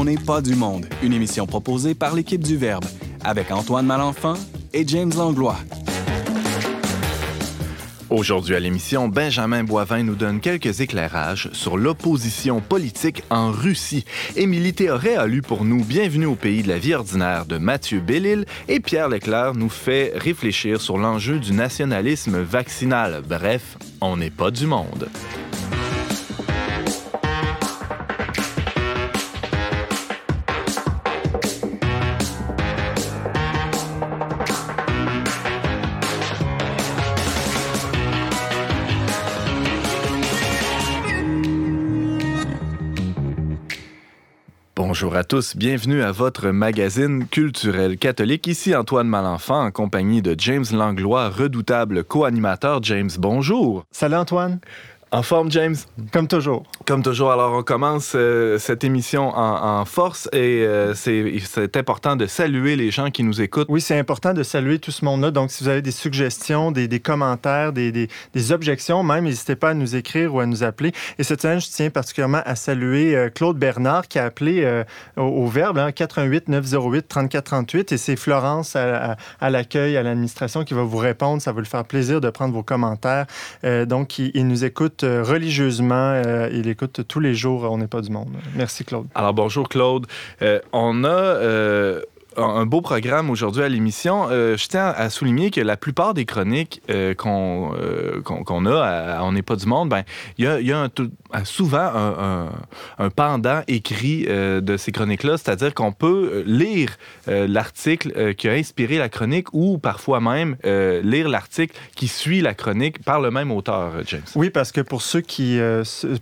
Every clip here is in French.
On n'est pas du monde, une émission proposée par l'équipe du Verbe, avec Antoine Malenfant et James Langlois. Aujourd'hui à l'émission, Benjamin Boivin nous donne quelques éclairages sur l'opposition politique en Russie. Émilie Théoret a lu pour nous Bienvenue au pays de la vie ordinaire de Mathieu Bellil et Pierre Leclerc nous fait réfléchir sur l'enjeu du nationalisme vaccinal. Bref, on n'est pas du monde. Bonjour à tous, bienvenue à votre magazine culturel catholique. Ici Antoine Malenfant en compagnie de James Langlois, redoutable co-animateur. James, bonjour. Salut Antoine. En forme, James? Comme toujours. Comme toujours. Alors, on commence euh, cette émission en, force et euh, c'est important de saluer les gens qui nous écoutent. Oui, c'est important de saluer tout ce monde-là. Donc, si vous avez des suggestions, des, des commentaires, des, des, des, objections, même, n'hésitez pas à nous écrire ou à nous appeler. Et cette semaine, je tiens particulièrement à saluer euh, Claude Bernard qui a appelé au, Verbe, hein, 88 908 34 38. Et c'est Florence à, à, l'accueil, à l'administration qui va vous répondre. Ça va lui faire plaisir de prendre vos commentaires. donc, il, il nous écoute euh, religieusement. Euh, il écoute tous les jours On n'est pas du monde. Merci, Claude. Alors, bonjour, Claude. Euh, on a un beau programme aujourd'hui à l'émission. je tiens à souligner que la plupart des chroniques qu'on qu'on a On n'est pas du monde, ben il y a, a un, souvent un, pendant écrit euh, de ces chroniques-là, c'est-à-dire qu'on peut euh, lire euh, l'article qui a inspiré la chronique ou parfois même lire l'article qui suit la chronique par le même auteur, James. Oui, parce que pour ceux qui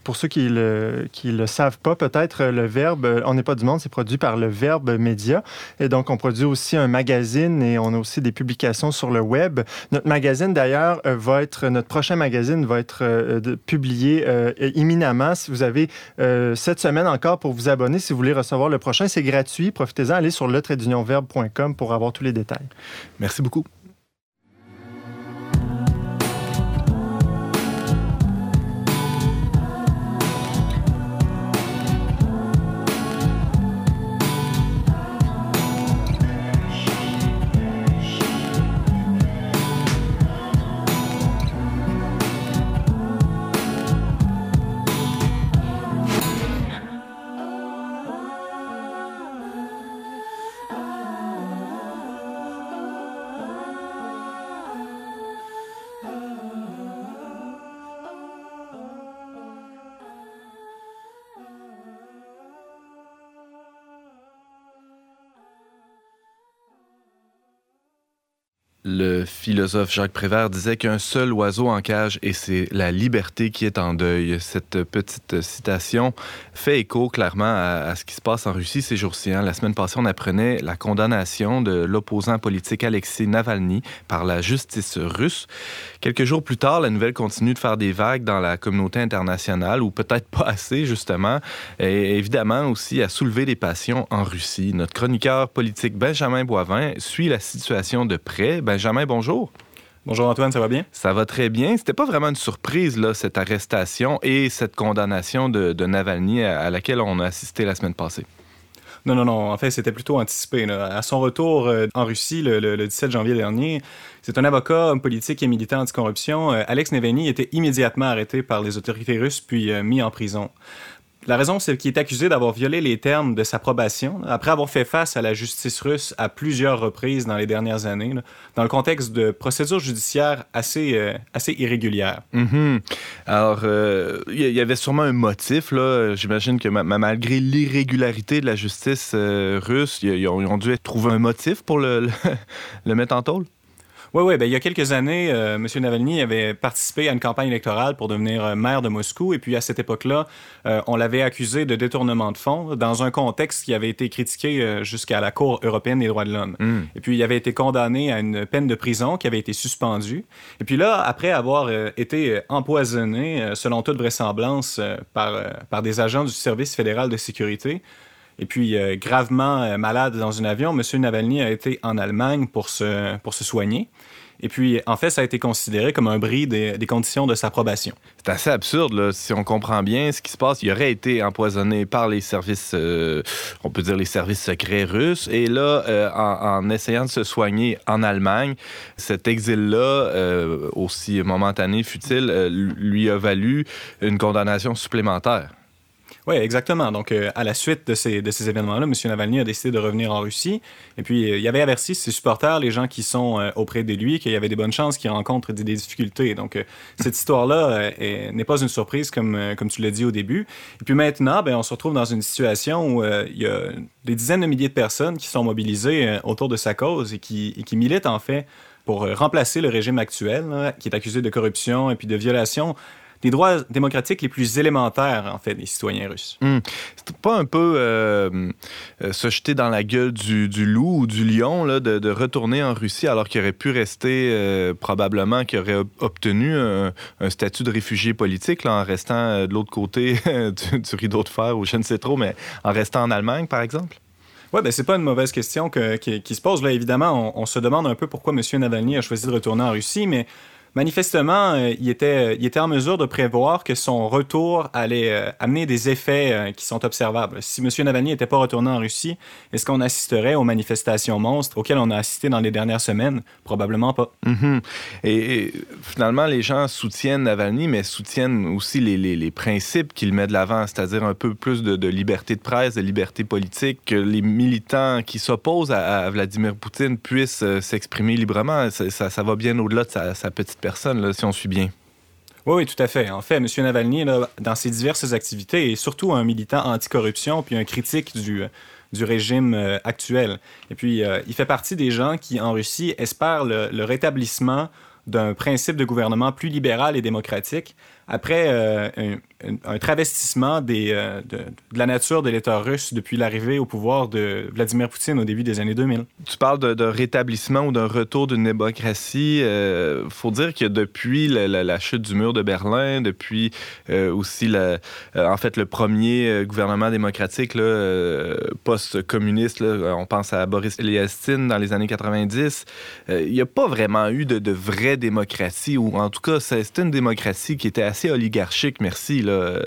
pour ceux qui le, qui le savent pas, peut-être le Verbe, On n'est pas du monde, c'est produit par le Verbe Média. Et donc, on produit aussi un magazine et on a aussi des publications sur le web. Notre magazine, d'ailleurs, va être, notre prochain magazine va être publié immédiatement si vous avez euh, cette semaine encore pour vous abonner, si vous voulez recevoir le prochain, c'est gratuit. Profitez-en, allez sur le pour avoir tous les détails. Merci beaucoup. Philosophe Jacques Prévert disait qu'un seul oiseau en cage et c'est la liberté qui est en deuil. Cette petite citation fait écho clairement à, ce qui se passe en Russie ces jours-ci. Hein. La semaine passée, on apprenait la condamnation de l'opposant politique Alexei Navalny par la justice russe. Quelques jours plus tard, la nouvelle continue de faire des vagues dans la communauté internationale, ou peut-être pas assez justement, et évidemment aussi à soulever des passions en Russie. Notre chroniqueur politique Benjamin Boivin suit la situation de près. Ben, Benjamin, bonjour. Bonjour Antoine, ça va bien? Ça va très bien. C'était pas vraiment une surprise, là, cette arrestation et cette condamnation de, Navalny à, laquelle on a assisté la semaine passée. Non, non, non. En fait, c'était plutôt anticipé. À son retour euh, en Russie le, 17 janvier dernier, c'est un avocat, homme politique et militant anticorruption. Euh, Alex Navalny était immédiatement arrêté par les autorités russes puis euh, mis en prison. La raison, c'est qu'il est accusé d'avoir violé les termes de sa probation après avoir fait face à la justice russe à plusieurs reprises dans les dernières années, dans le contexte de procédures judiciaires assez, euh, assez irrégulières. Mm-hmm. Alors, il euh, y avait sûrement un motif. J'imagine que malgré l'irrégularité de la justice euh, russe, ils ont, dû trouver un motif pour le, le mettre en tôle? Oui, oui. Ben, il y a quelques années, euh, M. Navalny avait participé à une campagne électorale pour devenir euh, maire de Moscou. Et puis, à cette époque-là, euh, on l'avait accusé de détournement de fonds dans un contexte qui avait été critiqué jusqu'à la Cour européenne des droits de l'homme. Hmm. Et puis, il avait été condamné à une peine de prison qui avait été suspendue. Et puis là, après avoir été empoisonné, selon toute vraisemblance, par, par des agents du Service fédéral de sécurité, et puis gravement malade dans un avion, M. Navalny a été en Allemagne pour se, pour se soigner. Et puis, en fait, ça a été considéré comme un bris des, conditions de sa probation. C'est assez absurde, là. Si on comprend bien ce qui se passe, il aurait été empoisonné par les services, euh, on peut dire les services secrets russes. Et là, euh, en, essayant de se soigner en Allemagne, cet exil-là, euh, aussi momentané fut-il, lui a valu une condamnation supplémentaire. Oui, exactement. Donc, euh, à la suite de ces, de ces événements-là, M. Navalny a décidé de revenir en Russie. Et puis, euh, il y avait averti ses supporters, les gens qui sont euh, auprès de lui, qu'il y avait des bonnes chances qu'il rencontre des, difficultés. Donc, cette histoire-là n'est pas une surprise, comme, comme tu l'as dit au début. Et puis maintenant, ben, on se retrouve dans une situation où il y a des dizaines de milliers de personnes qui sont mobilisées autour de sa cause et qui, qui militent, en fait, pour remplacer le régime actuel, qui est accusé de corruption et puis de violation des droits démocratiques les plus élémentaires, en fait, des citoyens russes. Hmm. C'est pas un peu euh, euh, se jeter dans la gueule du, loup ou du lion là, de, retourner en Russie alors qu'il aurait pu rester, euh, probablement, qu'il aurait obtenu un, statut de réfugié politique là, en restant de l'autre côté du, rideau de fer ou je ne sais trop, mais en restant en Allemagne, par exemple? Oui, ben c'est pas une mauvaise question qui, se pose. Là, évidemment, on, on, se demande un peu pourquoi M. Navalny a choisi de retourner en Russie, mais manifestement, euh, il, était, il était en mesure de prévoir que son retour allait euh, amener des effets euh, qui sont observables. Si M. Navalny n'était pas retourné en Russie, est-ce qu'on assisterait aux manifestations monstres auxquelles on a assisté dans les dernières semaines? Probablement pas. Mm-hmm. et, finalement, les gens soutiennent Navalny, mais soutiennent aussi les, les, principes qu'il met de l'avant, c'est-à-dire un peu plus de, liberté de presse, de liberté politique, que les militants qui s'opposent à, Vladimir Poutine puissent s'exprimer librement. Ça, ça, va bien au-delà de sa, sa petite personne, si on suit bien. Oui, oui, tout à fait. En fait, M. Navalny, dans ses diverses activités, est surtout un militant anticorruption puis un critique du, du régime euh, actuel. Et puis, euh, il fait partie des gens qui, en Russie, espèrent le rétablissement d'un principe de gouvernement plus libéral et démocratique après euh, un, travestissement euh, de, la nature de l'État russe depuis l'arrivée au pouvoir de Vladimir Poutine au début des années 2000. Tu parles de, rétablissement ou d'un retour d'une démocratie. Il euh, faut dire que depuis la, chute du mur de Berlin, depuis aussi en fait le premier gouvernement démocratique post-communiste, on pense à Boris Yeltsin dans les années 90, il n'y a pas vraiment eu de, de vraie démocratie, ou en tout cas, c'était une démocratie qui était assez assez oligarchique, merci. Là.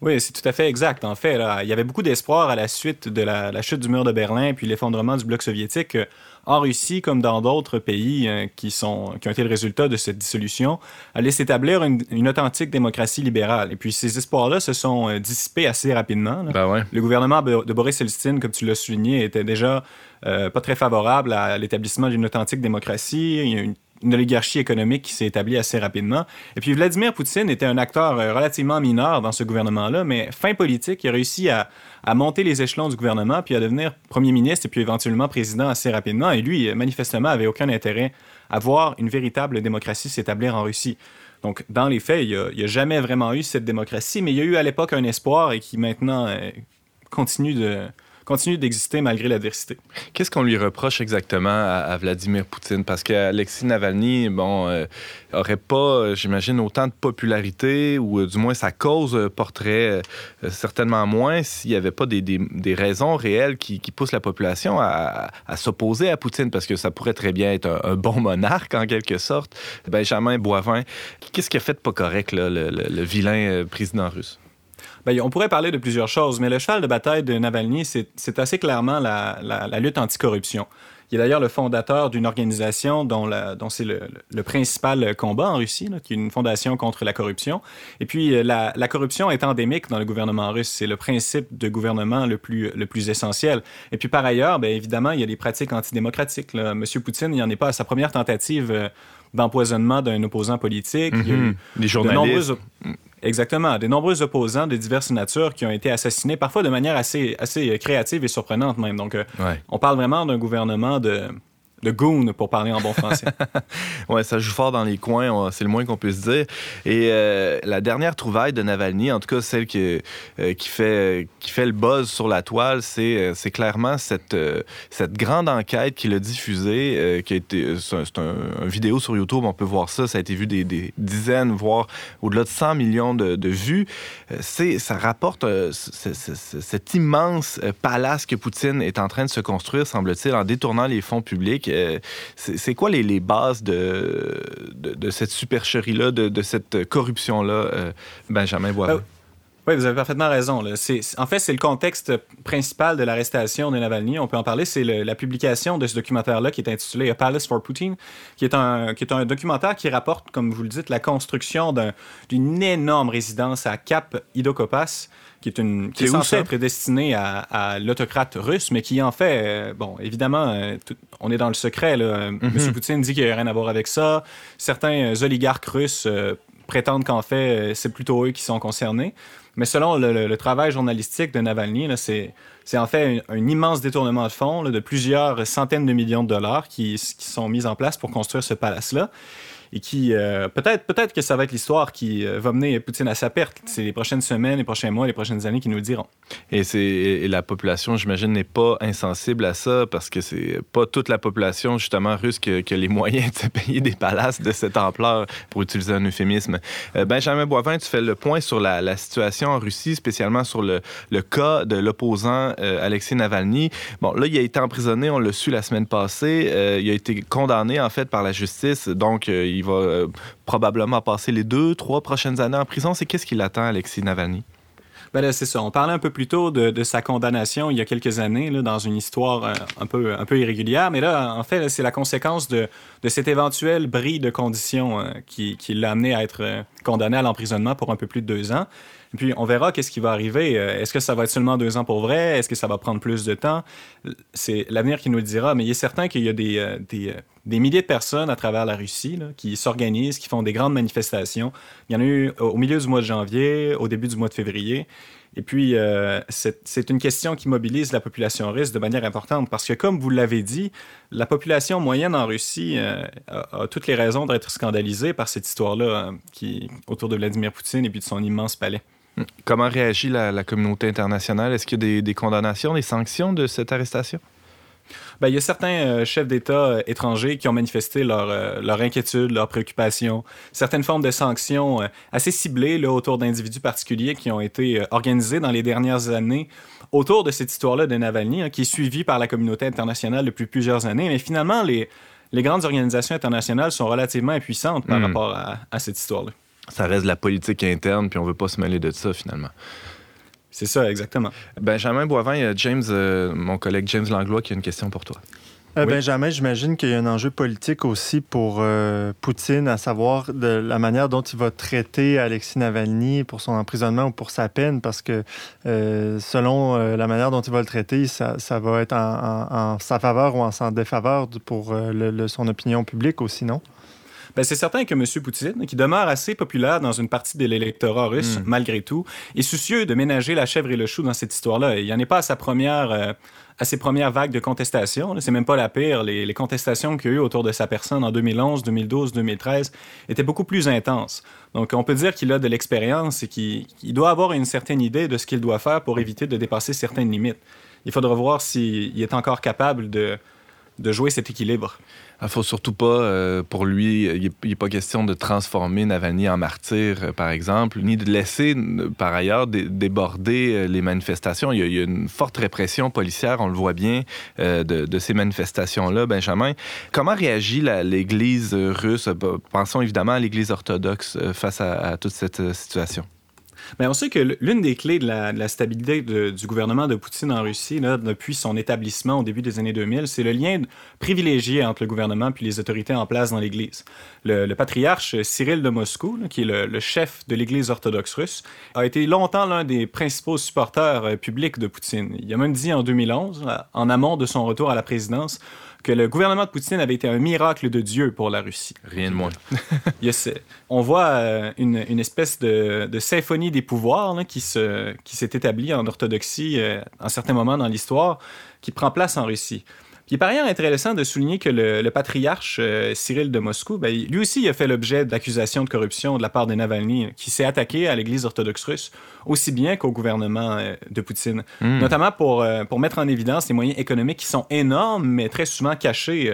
Oui, c'est tout à fait exact. En fait, il y avait beaucoup d'espoir à la suite de la, chute du mur de Berlin puis l'effondrement du bloc soviétique. Euh, en Russie, comme dans d'autres pays euh, qui, sont, qui ont été le résultat de cette dissolution, allait s'établir une, authentique démocratie libérale. Et puis ces espoirs-là se sont euh, dissipés assez rapidement. Ben le gouvernement de Boris Elstine, comme tu l'as souligné, était déjà pas très favorable à l'établissement d'une authentique démocratie. Il y a une une oligarchie économique qui s'est établie assez rapidement. Et puis Vladimir Poutine était un acteur euh, relativement mineur dans ce gouvernement-là, mais fin politique, il a réussi à, monter les échelons du gouvernement, puis à devenir premier ministre et puis éventuellement président assez rapidement. Et lui, manifestement, avait aucun intérêt à voir une véritable démocratie s'établir en Russie. Donc, dans les faits, il n'y a, jamais vraiment eu cette démocratie, mais il y a eu à l'époque un espoir et qui maintenant euh, continue de, continue d'exister malgré l'adversité. Qu'est-ce qu'on lui reproche exactement à, Vladimir Poutine? Parce qu'Alexis Navalny, bon, euh, aurait pas, j'imagine, autant de popularité, ou euh, du moins sa cause euh, porterait certainement moins s'il n'y avait pas des, des, raisons réelles qui, poussent la population à, à s'opposer à Poutine, parce que ça pourrait très bien être un, bon monarque, en quelque sorte. Benjamin Boivin, qu'est-ce qui a fait de pas correct, le, le vilain président russe? Ben, on pourrait parler de plusieurs choses, mais le cheval de bataille de Navalny, c'est assez clairement la, lutte anticorruption. Il est d'ailleurs le fondateur d'une organisation dont, c'est le, principal combat en Russie, qui est une fondation contre la corruption. Et puis, euh, la, corruption est endémique dans le gouvernement russe. C'est le principe de gouvernement le plus, le plus essentiel. Et puis, par ailleurs, bien évidemment, il y a des pratiques antidémocratiques. Là. Monsieur Poutine, il n'y en est pas à sa première tentative euh, d'empoisonnement d'un opposant politique. il y a eu des journalistes. Exactement. Des nombreux opposants de diverses natures qui ont été assassinés, parfois de manière assez, assez créative et surprenante même. Donc, euh, on parle vraiment d'un gouvernement de, de goon, pour parler en bon français. ouais, ça joue fort dans les coins, c'est le moins qu'on puisse dire. Et euh, la dernière trouvaille de Navalny, en tout cas celle qui, euh, qui, fait, qui fait le buzz sur la toile, c'est, euh, clairement cette, cette grande enquête qu'il a diffusée, qui a été, c'est, un, vidéo sur YouTube, on peut voir ça, ça a été vu des, des dizaines, voire au-delà de 100 millions de, de vues. C'est, ça rapporte cet immense palace que Poutine est en train de se construire, semble-t-il, en détournant les fonds publics. Euh, c'est quoi les, bases de, de, cette supercherie-là, de, cette corruption-là, euh, Benjamin Boivin? Oui, vous avez parfaitement raison. En fait, c'est le contexte principal de l'arrestation de Navalny. On peut en parler. C'est la publication de ce documentaire-là qui est intitulé A Palace for Putin, qui est, un, qui est un documentaire qui rapporte, comme vous le dites, la construction d'une énorme résidence à Cap Idokopas qui est, une, qui est, censée être destinée à, l'autocrate russe, mais qui en fait, euh, bon, évidemment, euh, on est dans le secret. Là. Mhm. M. Poutine dit qu'il n'y a rien à voir avec ça. Certains euh, oligarques russes prétendent qu'en fait, c'est plutôt eux qui sont concernés. Mais selon le, travail journalistique de Navalny, c'est en fait un, immense détournement de fonds de plusieurs centaines de millions de dollars qui, qui sont mis en place pour construire ce palace-là et qui euh, peut-être peut-être que ça va être l'histoire qui euh, va mener Poutine à sa perte. C'est les prochaines semaines, les prochains mois, les prochaines années qui nous le diront. Et c'est la population, j'imagine, n'est pas insensible à ça parce que c'est pas toute la population justement russe qui, a les moyens de payer des palaces de cette ampleur, pour utiliser un euphémisme. Euh, Benjamin Boivin, tu fais le point sur la, situation en Russie, spécialement sur le, le cas de l'opposant Alexei Navalny. Bon, là, il a été emprisonné, on l'a su la semaine passée. il a été condamné en fait par la justice, donc il va euh, probablement passer les deux, trois prochaines années en prison. C'est qu'est-ce qui l'attend, Alexis Navalny? Ben c'est ça. On parlait un peu plus tôt de, sa condamnation il y a quelques années, là, dans une histoire euh, un, peu, un peu irrégulière. Mais là, en fait, c'est la conséquence de, cet éventuel bris de conditions euh, qui l'a amené à être condamné à l'emprisonnement pour un peu plus de deux ans. Et puis, on verra qu'est-ce qui va arriver. Est-ce que ça va être seulement deux ans pour vrai? Est-ce que ça va prendre plus de temps? C'est l'avenir qui nous le dira. Mais il est certain qu'il y a des, des, des milliers de personnes à travers la Russie qui s'organisent, qui font des grandes manifestations. Il y en a eu au milieu du mois de janvier, au début du mois de février. Et puis, euh, c'est une question qui mobilise la population russe de manière importante parce que, comme vous l'avez dit, la population moyenne en Russie euh, a, toutes les raisons d'être scandalisée par cette histoire-là euh, autour de Vladimir Poutine et puis de son immense palais. Comment réagit la, communauté internationale? Est-ce qu'il y a des condamnations, des sanctions de cette arrestation? Ben, il y a certains euh, chefs d'État euh, étrangers qui ont manifesté leur, euh, leur inquiétude, leur préoccupation, certaines formes de sanctions assez ciblées là, autour d'individus particuliers qui ont été organisées dans les dernières années autour de cette histoire-là de Navalny, hein, qui est suivie par la communauté internationale depuis plusieurs années. Mais finalement, les, les grandes organisations internationales sont relativement impuissantes par hmm. rapport à, à cette histoire-là. Ça reste de la politique interne, puis on veut pas se mêler de ça finalement. C'est ça, exactement. Benjamin Boivin, il y a James, euh, mon collègue James Langlois, qui a une question pour toi. Euh, Benjamin, j'imagine qu'il y a un enjeu politique aussi pour euh, Poutine, à savoir de la manière dont il va traiter Alexis Navalny pour son emprisonnement ou pour sa peine, parce que selon la manière dont il va le traiter, ça, va être en, sa faveur ou en sa défaveur pour son opinion publique aussi, non? Ben, c'est certain que M. Poutine, qui demeure assez populaire dans une partie de l'électorat russe, hmm. malgré tout, est soucieux de ménager la chèvre et le chou dans cette histoire-là. Il n'y en est pas à sa première... Euh, à ses premières vagues de contestation. C'est même pas la pire. Les, contestations qu'il y a eu autour de sa personne en 2011, 2012, 2013 étaient beaucoup plus intenses. Donc, on peut dire qu'il a de l'expérience et qu'il doit avoir une certaine idée de ce qu'il doit faire pour éviter de dépasser certaines limites. Il faudra voir s'il est encore capable de, de jouer cet équilibre. Il ne faut surtout pas, euh, pour lui, il n'est pas question de transformer Navalny en martyr, euh, par exemple, ni de laisser, par ailleurs, déborder euh, les manifestations. Il y, a, une forte répression policière, on le voit bien, de, ces manifestations-là. Benjamin, comment réagit l'Église russe? Pensons évidemment à l'Église orthodoxe face à toute cette situation. On sait que l'une des clés de la, stabilité du gouvernement de Poutine en Russie, depuis son établissement au début des années 2000, c'est le lien privilégié entre le gouvernement puis les autorités en place dans l'Église. Le, patriarche Cyril de Moscou, qui est le, chef de l'Église orthodoxe russe, a été longtemps l'un des principaux supporters euh, publics de Poutine. Il a même dit en 2011, en amont de son retour à la présidence, que le gouvernement de Poutine avait été un miracle de Dieu pour la Russie. Rien de moins. on voit euh, une, espèce de, symphonie des pouvoirs qui, qui s'est établie en orthodoxie euh, à un certain moment dans l'histoire, qui prend place en Russie. Il est par ailleurs intéressant de souligner que le, patriarche euh, Cyril de Moscou, ben, lui aussi il a fait l'objet d'accusations de corruption de la part des Navalny, qui s'est attaqué à l'Église orthodoxe russe, aussi bien qu'au gouvernement euh, de Poutine, hmm. notamment pour, euh, pour mettre en évidence les moyens économiques qui sont énormes, mais très souvent cachés,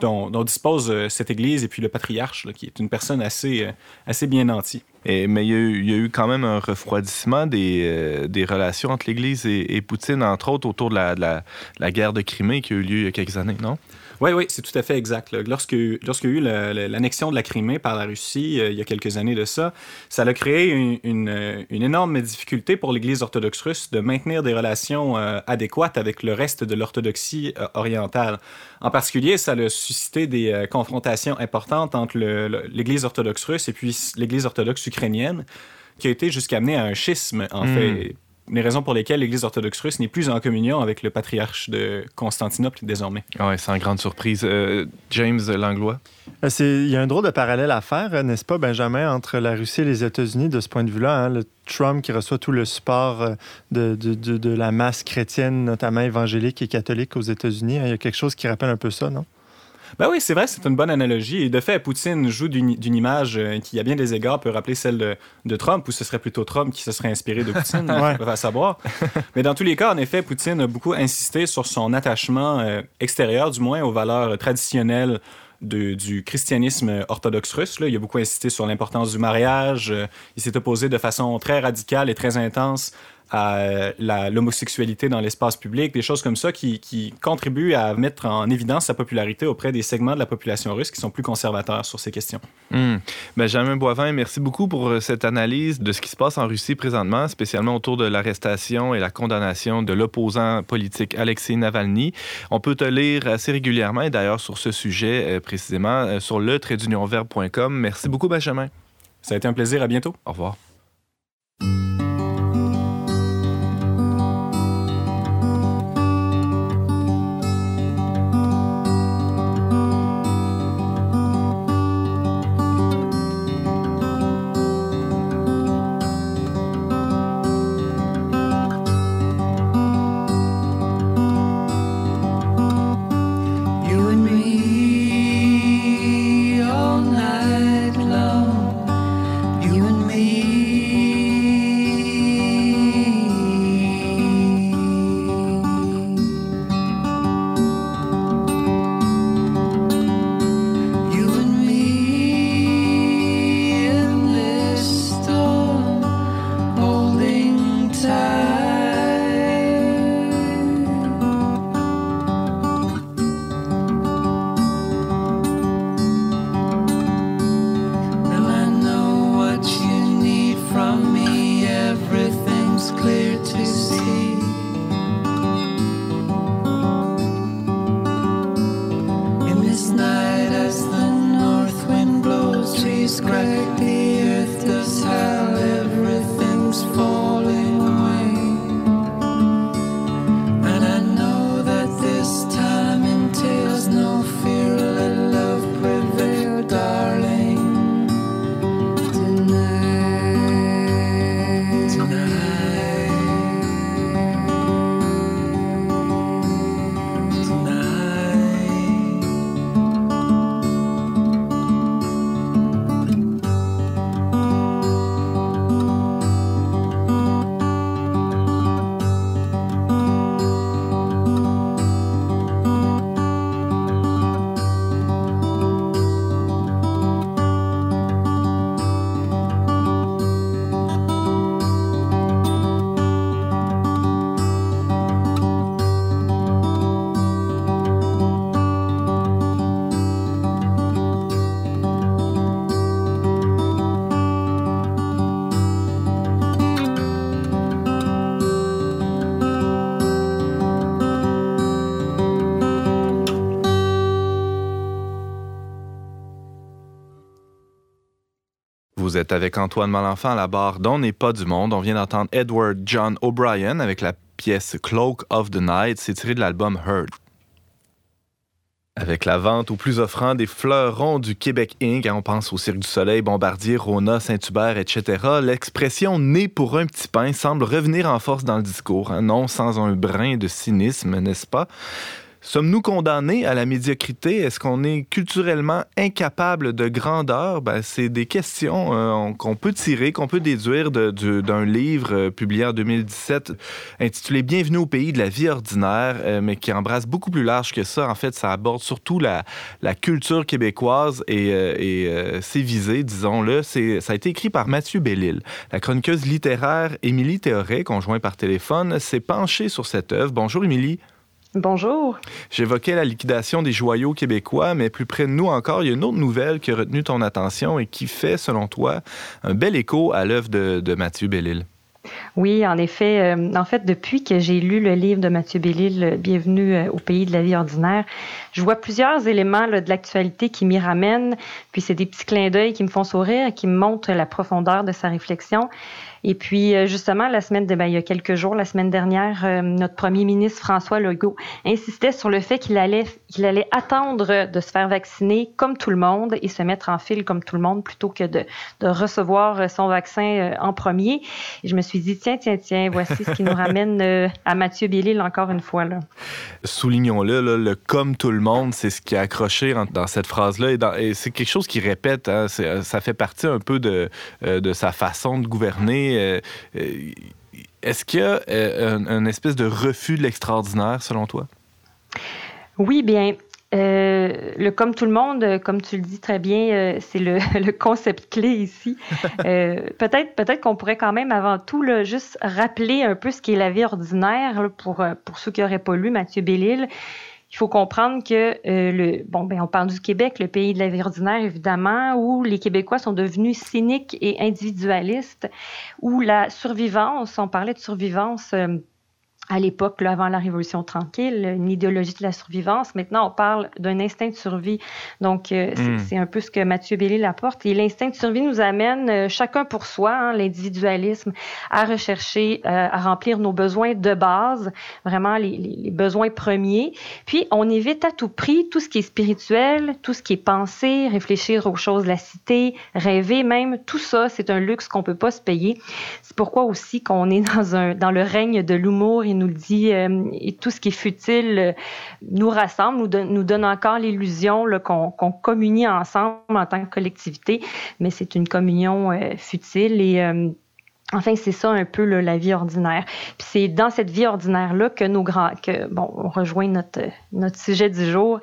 dont, dispose cette Église et puis le patriarche, qui est une personne assez, assez bien nantie. Mais il y, a eu, quand même un refroidissement des, des relations entre l'Église et, Poutine, entre autres autour de la, de la guerre de Crimée qui a eu lieu il y a quelques années, non? Oui, oui, c'est tout à fait exact. Lorsque, lorsqu'il y a eu l'annexion de la Crimée par la Russie euh, il y a quelques années de ça, ça a créé une, une, énorme difficulté pour l'Église orthodoxe russe de maintenir des relations euh, adéquates avec le reste de l'orthodoxie euh, orientale. En particulier, ça a suscité des confrontations importantes entre l'Église orthodoxe russe et puis l'Église orthodoxe ukrainienne, qui a été jusqu'à mener à un schisme, en hmm. fait les raisons pour lesquelles l'Église orthodoxe russe n'est plus en communion avec le patriarche de Constantinople désormais. Oui, sans grande surprise. Euh, James Langlois? Euh, il y a un drôle de parallèle à faire, euh, n'est-ce pas, Benjamin, entre la Russie et les États-Unis de ce point de vue-là. Hein? Le Trump qui reçoit tout le support de, de, de, la masse chrétienne, notamment évangélique et catholique aux États-Unis. Hein? Il y a quelque chose qui rappelle un peu ça, non? Ben oui, c'est vrai, c'est une bonne analogie. Et de fait, Poutine joue d'une image euh, qui, à bien des égards, peut rappeler celle de, Trump, ou ce serait plutôt Trump qui se serait inspiré de Poutine, on va savoir. Mais dans tous les cas, en effet, Poutine a beaucoup insisté sur son attachement euh, extérieur, du moins, aux valeurs traditionnelles du christianisme orthodoxe russe. Là. Il a beaucoup insisté sur l'importance du mariage. Euh, il s'est opposé de façon très radicale et très intense à l'homosexualité dans l'espace public, des choses comme ça qui, qui, contribuent à mettre en évidence sa popularité auprès des segments de la population russe qui sont plus conservateurs sur ces questions. Mmh. Benjamin Boivin, merci beaucoup pour euh, cette analyse de ce qui se passe en Russie présentement, spécialement autour de l'arrestation et la condamnation de l'opposant politique Alexei Navalny. On peut te lire assez régulièrement et d'ailleurs sur ce sujet euh, précisément euh, sur le Merci beaucoup, Benjamin. Ça a été un plaisir. À bientôt. Au revoir. Vous êtes avec Antoine Malenfant à la barre d'On n'est pas du monde. On vient d'entendre Edward John O'Brien avec la pièce Cloak of the Night. C'est tiré de l'album Heard. Avec la vente au plus offrant des fleurons du Québec Inc., hein, on pense au Cirque du Soleil, Bombardier, Rona, Saint-Hubert, etc., l'expression né pour un petit pain semble revenir en force dans le discours, hein. non sans un brin de cynisme, n'est-ce pas? Sommes-nous condamnés à la médiocrité? Est-ce qu'on est culturellement incapable de grandeur? Ben, c'est des questions euh, qu'on peut tirer, qu'on peut déduire d'un livre euh, publié en 2017 intitulé Bienvenue au pays de la vie ordinaire, euh, mais qui embrasse beaucoup plus large que ça. En fait, ça aborde surtout la, la culture québécoise et, et ses visées, disons-le. Ça a été écrit par Mathieu Bellil. La chroniqueuse littéraire Émilie Théoret, conjointe par téléphone, s'est penchée sur cette œuvre. Bonjour, Émilie. Bonjour. J'évoquais la liquidation des joyaux québécois, mais plus près de nous encore, il y a une autre nouvelle qui a retenu ton attention et qui fait, selon toi, un bel écho à l'œuvre de, Mathieu Bellil. Oui, en effet. Euh, en fait, depuis que j'ai lu le livre de Mathieu Bellil, Bienvenue euh, au pays de la vie ordinaire, je vois plusieurs éléments de l'actualité qui m'y ramènent. Puis c'est des petits clins d'œil qui me font sourire, qui me montrent la profondeur de sa réflexion. Et puis, euh, justement, la semaine de, ben, il y a quelques jours, la semaine dernière, euh, notre premier ministre François Legault insistait sur le fait qu'il allait, qu'il allait attendre de se faire vacciner comme tout le monde et se mettre en file comme tout le monde plutôt que de, de recevoir son vaccin euh, en premier. Et je me suis dit, tiens, tiens, tiens, voici ce qui nous ramène à Mathieu Bellil encore une fois. Là. Soulignons-le, le comme tout le monde, c'est ce qui a accroché dans cette phrase-là. Et, et c'est quelque chose qui répète, hein, ça fait partie un peu de, de sa façon de gouverner euh, euh, est-ce qu'il y a euh, un, espèce de refus de l'extraordinaire, selon toi? Oui, bien, le comme tout le monde, comme tu le dis très bien, c'est le, concept clé ici. peut-être, peut-être qu'on pourrait quand même avant tout juste rappeler un peu ce qu'est la vie ordinaire pour, pour ceux qui n'auraient pas lu Mathieu Bellil. Il faut comprendre que euh, le bon ben on parle du Québec, le pays de la vie ordinaire évidemment, où les Québécois sont devenus cyniques et individualistes, où la survivance, on parlait de survivance euh, à l'époque, avant la Révolution tranquille, une idéologie de la survivance. Maintenant, on parle d'un instinct de survie. Donc, euh, hmm. c'est un peu ce que Mathieu Bellil apporte. Et l'instinct de survie nous amène, euh, chacun pour soi, hein, l'individualisme, à rechercher, euh, à remplir nos besoins de base, vraiment les, les, besoins premiers. Puis, on évite à tout prix tout ce qui est spirituel, tout ce qui est pensée, réfléchir aux choses de la cité, rêver même. Tout ça, c'est un luxe qu'on peut pas se payer. C'est pourquoi aussi qu'on est dans, un, dans le règne de l'humour et nous le dit, euh, et tout ce qui est futile euh, nous rassemble, nous, nous donne encore l'illusion qu'on communie ensemble en tant que collectivité, mais c'est une communion euh, futile et Enfin, c'est ça un peu la vie ordinaire. Puis c'est dans cette vie ordinaire-là que nos grands, que bon, on rejoint notre notre sujet du jour.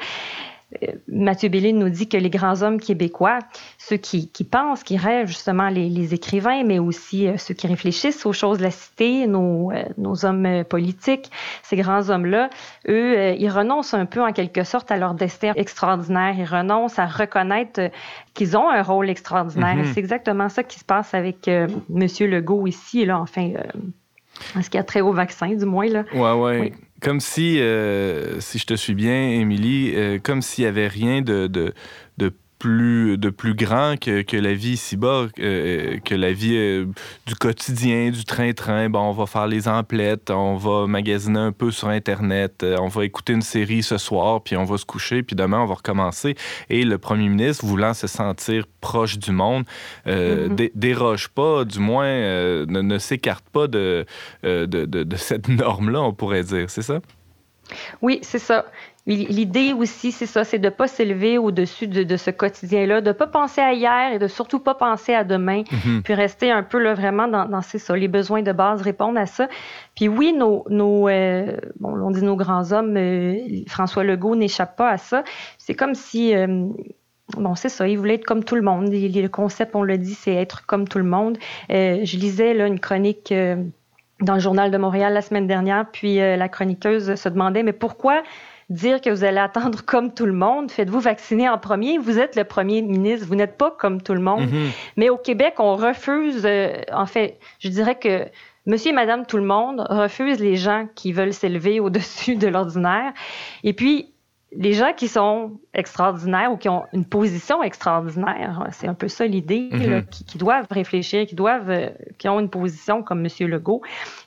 Mathieu Bellin nous dit que les grands hommes québécois, ceux qui, pensent, qui rêvent, justement les, écrivains, mais aussi euh, ceux qui réfléchissent aux choses de la cité, nos, euh, nos hommes euh, politiques, ces grands hommes-là, eux, ils renoncent un peu en quelque sorte à leur destin extraordinaire. Ils renoncent à reconnaître qu'ils ont un rôle extraordinaire. Mm-hmm. C'est exactement ça qui se passe avec Monsieur Legault ici, là, enfin. en ce qui a très au vaccin, du moins. Là. Ouais, ouais. Oui. Comme si, euh, si je te suis bien, Émilie, euh, comme s'il n'y avait rien de, de, de plus, de plus grand que, que la vie ici-bas, euh, que la vie euh, du quotidien, du train-train. Bon, on va faire les emplettes, on va magasiner un peu sur Internet, euh, on va écouter une série ce soir, puis on va se coucher, puis demain, on va recommencer. Et le premier ministre, voulant se sentir proche du monde, mm-hmm. déroge pas, du moins, ne, ne s'écarte pas de, de, de, de cette norme-là, on pourrait dire. C'est ça? Oui, c'est ça. L'idée aussi, c'est ça, c'est de ne pas s'élever au-dessus de, ce quotidien-là, de ne pas penser à hier et de surtout pas penser à demain, mhm. puis rester un peu là, vraiment dans, dans ça, les besoins de base, répondre à ça. Puis oui, nos, nos euh, bon, on dit nos grands hommes, euh, François Legault n'échappe pas à ça. C'est comme si... Euh, bon, c'est ça, il voulait être comme tout le monde. Le concept, on le dit, c'est être comme tout le monde. je lisais là, une chronique dans le Journal de Montréal la semaine dernière, puis la chroniqueuse se demandait, mais pourquoi dire que vous allez attendre comme tout le monde. Faites-vous vacciner en premier. Vous êtes le premier ministre. Vous n'êtes pas comme tout le monde. Mm-hmm. Mais au Québec, on refuse, euh, en fait, je dirais que Monsieur et Madame tout le monde refusent les gens qui veulent s'élever au-dessus de l'ordinaire. Et puis, les gens qui sont extraordinaires ou qui ont une position extraordinaire, c'est un peu ça l'idée, mhm. qui, doivent réfléchir, qui doivent, euh, qui ont une position comme M. Legault,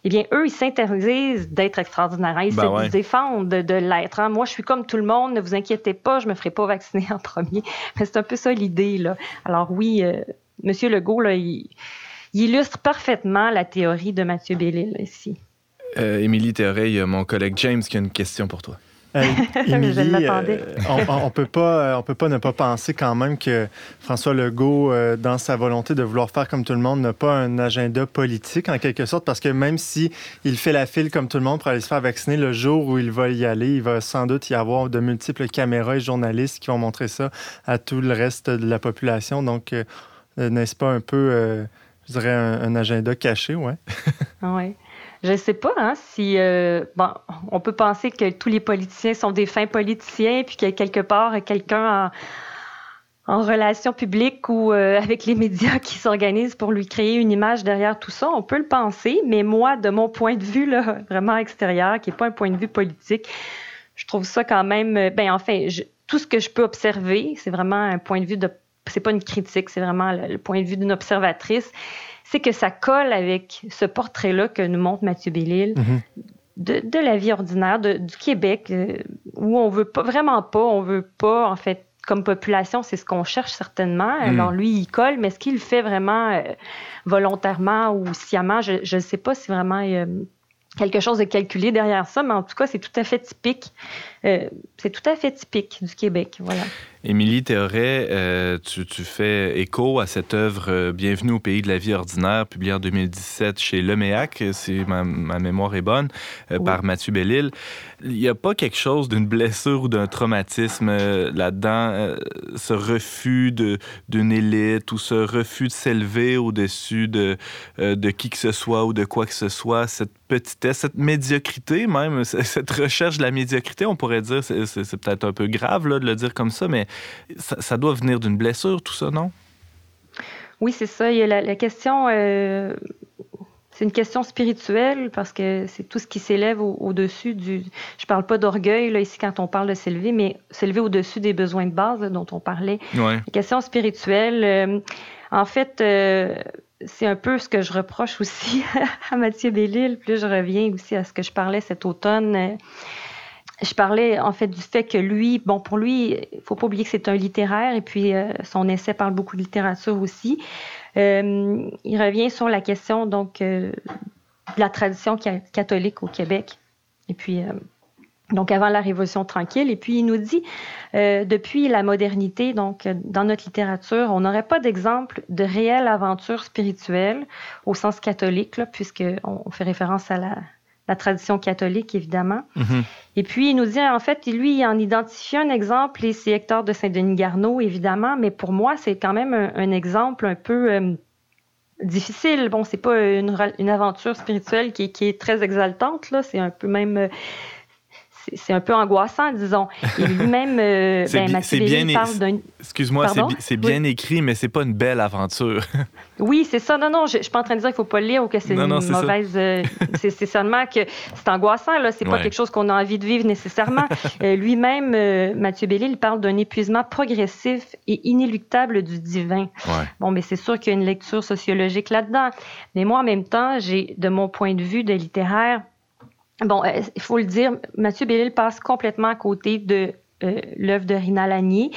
eh bien, eux, ils s'interdisent d'être extraordinaires. Ils ben se défendent de, l'être. Hein. Moi, je suis comme tout le monde, ne vous inquiétez pas, je me ferai pas vacciner en premier. Mais c'est un peu ça l'idée, là. Alors oui, euh, M. Legault, là, il, illustre parfaitement la théorie de Mathieu Bellil ici. Euh, Émilie Théoret, mon collègue James qui a une question pour toi. Émilie, on, peut pas, on peut pas ne pas penser quand même que François Legault, dans sa volonté de vouloir faire comme tout le monde, n'a pas un agenda politique en quelque sorte, parce que même si il fait la file comme tout le monde pour aller se faire vacciner, le jour où il va y aller, il va sans doute y avoir de multiples caméras et journalistes qui vont montrer ça à tout le reste de la population. Donc, n'est-ce pas un peu je dirais, un, agenda caché, ouais? oui. Je ne sais pas hein, si. Euh, bon, on peut penser que tous les politiciens sont des fins politiciens, puis qu'il y a quelque part quelqu'un en, relation publique ou euh, avec les médias qui s'organisent pour lui créer une image derrière tout ça. On peut le penser, mais moi, de mon point de vue, là, vraiment extérieur, qui n'est pas un point de vue politique, je trouve ça quand même. Euh, ben, enfin, tout ce que je peux observer, c'est vraiment un point de vue de c'est pas une critique, c'est vraiment le, point de vue d'une observatrice, c'est que ça colle avec ce portrait-là que nous montre Mathieu Bellil. Mhm. De, la vie ordinaire du Québec, euh, où on veut pas, vraiment pas, on veut pas, en fait, comme population, c'est ce qu'on cherche certainement. Mhm. Alors lui, il colle, mais est-ce qu'il le fait vraiment euh, volontairement ou sciemment? Je ne sais pas si vraiment a quelque chose de calculé derrière ça, mais en tout cas, c'est tout à fait typique. Euh, c'est tout à fait typique du Québec, voilà. Émilie Théoret, euh, tu, fais écho à cette œuvre euh, Bienvenue au pays de la vie ordinaire, publiée en 2017 chez Leméac, si ma, mémoire est bonne, euh, par Mathieu Bellil. Il n'y a pas quelque chose d'une blessure ou d'un traumatisme là-dedans, ce refus d'une élite ou ce refus de s'élever au-dessus de, de qui que ce soit ou de quoi que ce soit, cette petitesse, cette médiocrité même, cette recherche de la médiocrité, on pourrait dire, c'est peut-être un peu grave là, de le dire comme ça, mais ça, doit venir d'une blessure, tout ça, non? Oui, c'est ça. Il y a la, question, euh, c'est une question spirituelle parce que c'est tout ce qui s'élève au-dessus du. Je parle pas d'orgueil là ici quand on parle de s'élever, mais s'élever au-dessus des besoins de base dont on parlait. Ouais. La question spirituelle. Euh, en fait, euh, c'est un peu ce que je reproche aussi à Mathieu Bellil. Puis je reviens aussi à ce que je parlais cet automne je parlais en fait du fait que lui, bon, pour lui, il faut pas oublier que c'est un littéraire et puis euh, son essai parle beaucoup de littérature aussi. Euh, il revient sur la question donc euh, de la tradition catholique au Québec. Et puis donc avant la Révolution tranquille. Et puis il nous dit, depuis la modernité, donc dans notre littérature, on n'aurait pas d'exemple de réelle aventure spirituelle au sens catholique, puisqu'on fait référence à la, la tradition catholique, évidemment. Mhm. Et puis, il nous dit, en fait, lui, il en identifie un exemple, et c'est Hector de Saint-Denis-Garneau, évidemment, mais pour moi, c'est quand même un, exemple un peu euh, difficile. Bon, c'est pas une, une, aventure spirituelle qui, qui, est très exaltante, là, c'est un peu même... Euh, c'est un peu angoissant, disons. Et lui-même, euh, ben, bien, parle d'un... Excuse-moi, c'est bien écrit, mais c'est pas une belle aventure. oui, c'est ça. Non, non, je, ne suis pas en train de dire qu'il faut pas le lire ou que c'est une mauvaise... Euh, c'est seulement que c'est angoissant, là. C'est pas quelque chose qu'on a envie de vivre nécessairement. Euh, lui-même, euh, Mathieu Bellil, il parle d'un épuisement progressif et inéluctable du divin. Bon, mais c'est sûr qu'il y a une lecture sociologique là-dedans. Mais moi, en même temps, j'ai, de mon point de vue de littéraire, Bon, euh, il faut le dire, Mathieu Bellil passe complètement à côté de euh, l'œuvre de Rina Lanier.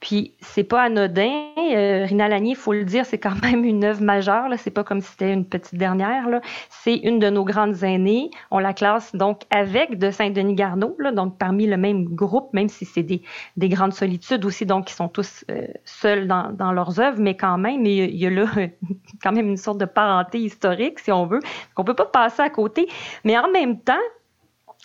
Puis c'est pas anodin. Euh, il faut le dire, c'est quand même une œuvre majeure. Là. C'est pas comme si c'était une petite dernière. Là. C'est une de nos grandes aînées. On la classe donc avec de Saint-Denis Garneau, donc parmi le même groupe, même si c'est des, des grandes solitudes aussi, donc qui sont tous euh, seuls dans, dans, leurs œuvres, mais quand même, il y a là quand même une sorte de parenté historique, si on veut, qu'on peut pas passer à côté. Mais en même temps,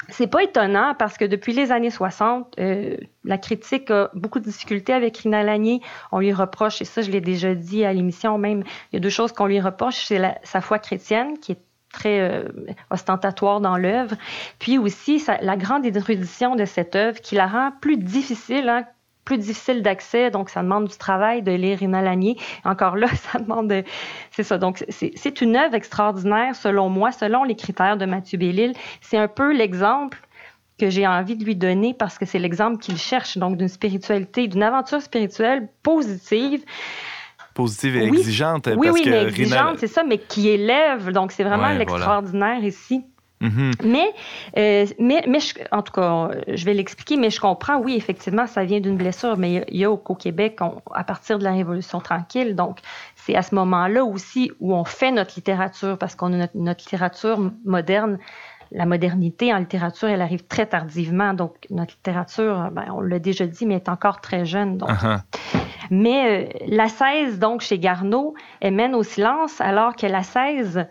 c'est pas étonnant parce que depuis les années 60, euh, la critique a beaucoup de difficultés avec Rina Lanier. On lui reproche, et ça je l'ai déjà dit à l'émission même, il y a deux choses qu'on lui reproche, c'est sa foi chrétienne qui est très euh, ostentatoire dans l'œuvre, puis aussi la grande érudition de cette œuvre qui la rend plus difficile hein, plus difficile d'accès, donc ça demande du travail de lire Rina Lanier. Encore là, ça demande... C'est ça, donc c'est une œuvre extraordinaire selon moi, selon les critères de Mathieu Bellil. C'est un peu l'exemple que j'ai envie de lui donner parce que c'est l'exemple qu'il cherche, donc d'une spiritualité, d'une aventure spirituelle positive. Positive et exigeante. Oui, oui, mais exigeante, c'est ça, mais qui élève. Donc, c'est vraiment l'extraordinaire ici. Mm-hmm. Mais, euh, mais, mais en tout cas, je vais l'expliquer, mais je comprends, oui, effectivement, ça vient d'une blessure, mais il y a, au, Québec, à partir de la Révolution tranquille, donc c'est à ce moment-là aussi où on fait notre littérature, parce qu'on a notre, littérature moderne la modernité en littérature, elle arrive très tardivement. Donc, notre littérature, ben, on l'a déjà dit, mais est encore très jeune. Donc. Uh-huh. Mais euh, la 16, donc, chez Garneau, elle mène au silence, alors que la 16,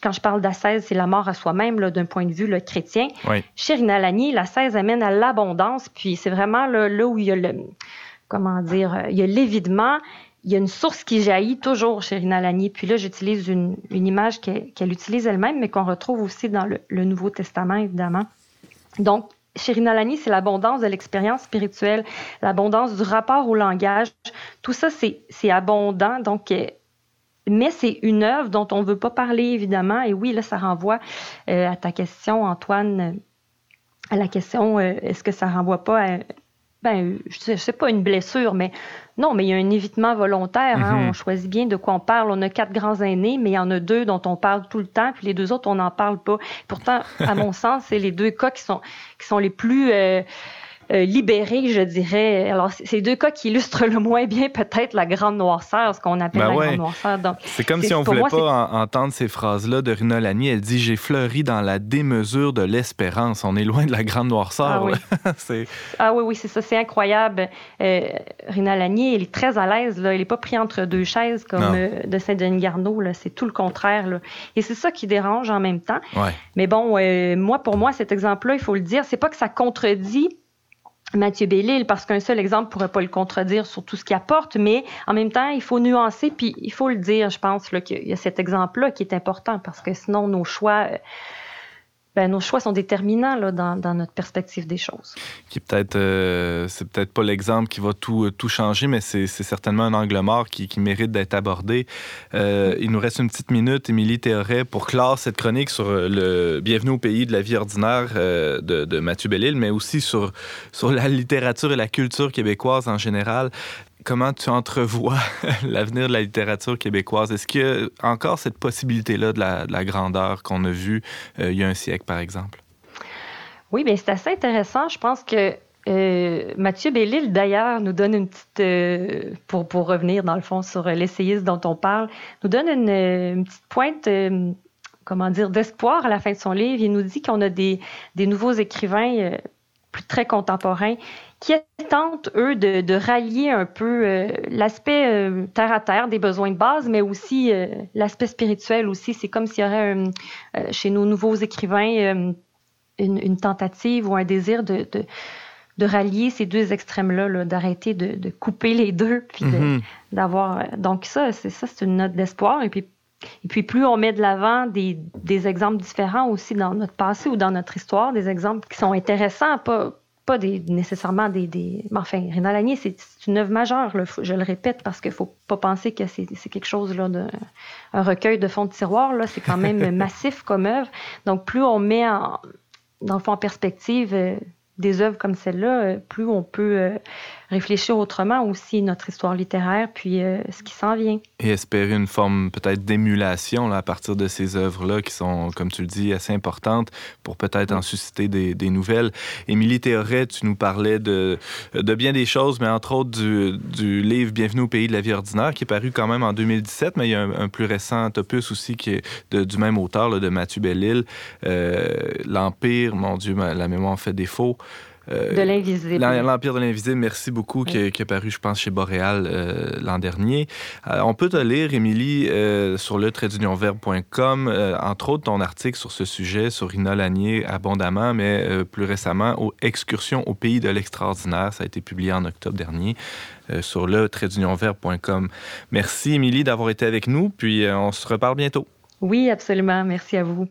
quand je parle de la 16, c'est la mort à soi-même, d'un point de vue le chrétien. Chez Rinalani, la 16 amène à l'abondance, puis c'est vraiment là, où il y a le, comment dire, il y a l'évidement, il y a une source qui jaillit toujours chez Rinalani. Puis là, j'utilise une, image qu'elle utilise elle-même, mais qu'on retrouve aussi dans le, Nouveau Testament, évidemment. Donc, chez Rinalani, c'est l'abondance de l'expérience spirituelle, l'abondance du rapport au langage. Tout ça, c'est abondant. Donc, euh, mais c'est une œuvre dont on ne veut pas parler, évidemment. Et oui, là, ça renvoie euh, à ta question, Antoine, à la question, euh, est-ce que ça renvoie pas à ben, je sais pas une blessure, mais non, mais il y a un évitement volontaire. Hein. Mm-hmm. On choisit bien de quoi on parle. On a quatre grands aînés, mais il y en a deux dont on parle tout le temps, puis les deux autres, on n'en parle pas. Pourtant, à mon sens, c'est les deux cas qui sont, qui sont les plus... Euh, euh, libéré, je dirais. Alors, c'est deux cas qui illustrent le moins bien peut-être la grande noirceur, ce qu'on appelle ben la grande noirceur. C'est comme si on ne voulait pas entendre ces phrases-là de Rina Lani. Elle dit J'ai fleuri dans la démesure de l'espérance. On est loin de la grande noirceur. Ah oui, ah oui, oui c'est ça. C'est incroyable. Euh, elle est très à l'aise. Elle n'est pas pris entre deux chaises comme euh, de Saint-Denis Garneau. C'est tout le contraire. Là. Et c'est ça qui dérange en même temps. Mais bon, euh, moi, pour moi, cet exemple-là, il faut le dire, c'est pas que ça contredit Mathieu Bellil, parce qu'un seul exemple pourrait pas le contredire sur tout ce qu'il apporte, mais en même temps, il faut nuancer, puis il faut le dire, je pense, qu'il y a cet exemple-là qui est important, parce que sinon, nos choix euh, ben, nos choix sont déterminants dans, notre perspective des choses. Qui peut-être, euh, c'est peut-être pas l'exemple qui va tout, euh, tout changer, mais c'est, certainement un angle mort qui, qui mérite d'être abordé. Euh, il nous reste une petite minute, Émilie Théoret, pour clore cette chronique sur le Bienvenue au pays de la vie ordinaire de, de, Mathieu Bellil, mais aussi sur, sur la littérature et la culture québécoise en général comment tu entrevois l'avenir de la littérature québécoise? Est-ce qu'il y a encore cette possibilité-là de la, grandeur qu'on a vue euh, il y a un siècle, par exemple? Oui, bien, c'est assez intéressant. Je pense que euh, Mathieu Bellil, d'ailleurs, nous donne une petite, euh, pour, pour revenir dans le fond sur l'essayiste dont on parle, nous donne une, petite pointe, comment dire, d'espoir à la fin de son livre. Il nous dit qu'on a des, des nouveaux écrivains plus très contemporains qui tentent, eux, de, rallier un peu euh, l'aspect euh, terre à terre des besoins de base, mais aussi euh, l'aspect spirituel aussi. C'est comme s'il y aurait chez nos nouveaux écrivains une, tentative ou un désir de, de, rallier ces deux extrêmes-là, d'arrêter de, couper les deux, puis mm-hmm. d'avoir. Donc ça, c'est ça, c'est une note d'espoir. Et puis et puis, plus on met de l'avant des, des, exemples différents aussi dans notre passé ou dans notre histoire, des exemples qui sont intéressants, pas, pas des, nécessairement des, des... Enfin, Rénal Lanier, c'est une œuvre majeure, je le répète, parce qu'il ne faut pas penser que c'est quelque chose, là, de, un recueil de fonds de tiroir, là, c'est quand même massif comme œuvre. Donc, plus on met en, dans le fond en perspective euh, des œuvres comme celle-là, euh, plus on peut euh, réfléchir autrement aussi notre histoire littéraire, puis euh, ce qui s'en vient. Et espérer une forme peut-être d'émulation à partir de ces œuvres-là qui sont, comme tu le dis, assez importantes pour peut-être en susciter des, des, nouvelles. Émilie Théoret, tu nous parlais de, de bien des choses, mais entre autres du, du, livre Bienvenue au pays de la vie ordinaire qui est paru quand même en 2017, mais il y a un, plus récent opus aussi qui est de, du même auteur, de Mathieu Bellil, L'Empire, mon Dieu, la mémoire fait défaut. Euh, de l'invisible. L'Empire de l'invisible, merci beaucoup, qui, est paru, je pense, chez Boréal euh, l'an dernier. Euh, on peut te lire, Émilie, sur le traitdunionverbe.com, entre autres ton article sur ce sujet, sur Rina Lanier, abondamment, mais plus récemment, aux Excursions au pays de l'extraordinaire. Ça a été publié en octobre dernier sur le traitdunionverbe.com. Merci, Émilie, d'avoir été avec nous, puis on se reparle bientôt. Oui, absolument. Merci à vous.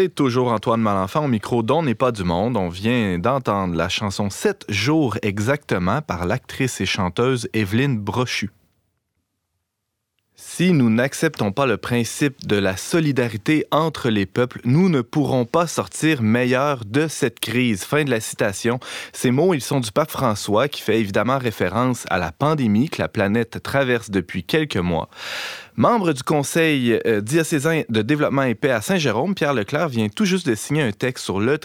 C'est toujours Antoine Malenfant au micro d'On n'est pas du monde. On vient d'entendre la chanson 7 jours exactement par l'actrice et chanteuse Evelyne Brochu. Si nous n'acceptons pas le principe de la solidarité entre les peuples, nous ne pourrons pas sortir meilleurs de cette crise. Fin de la citation. Ces mots, ils sont du pape François qui fait évidemment référence à la pandémie que la planète traverse depuis quelques mois. Membre du Conseil euh, diocésain de développement et paix à Saint-Jérôme, Pierre Leclerc vient tout juste de signer un texte sur le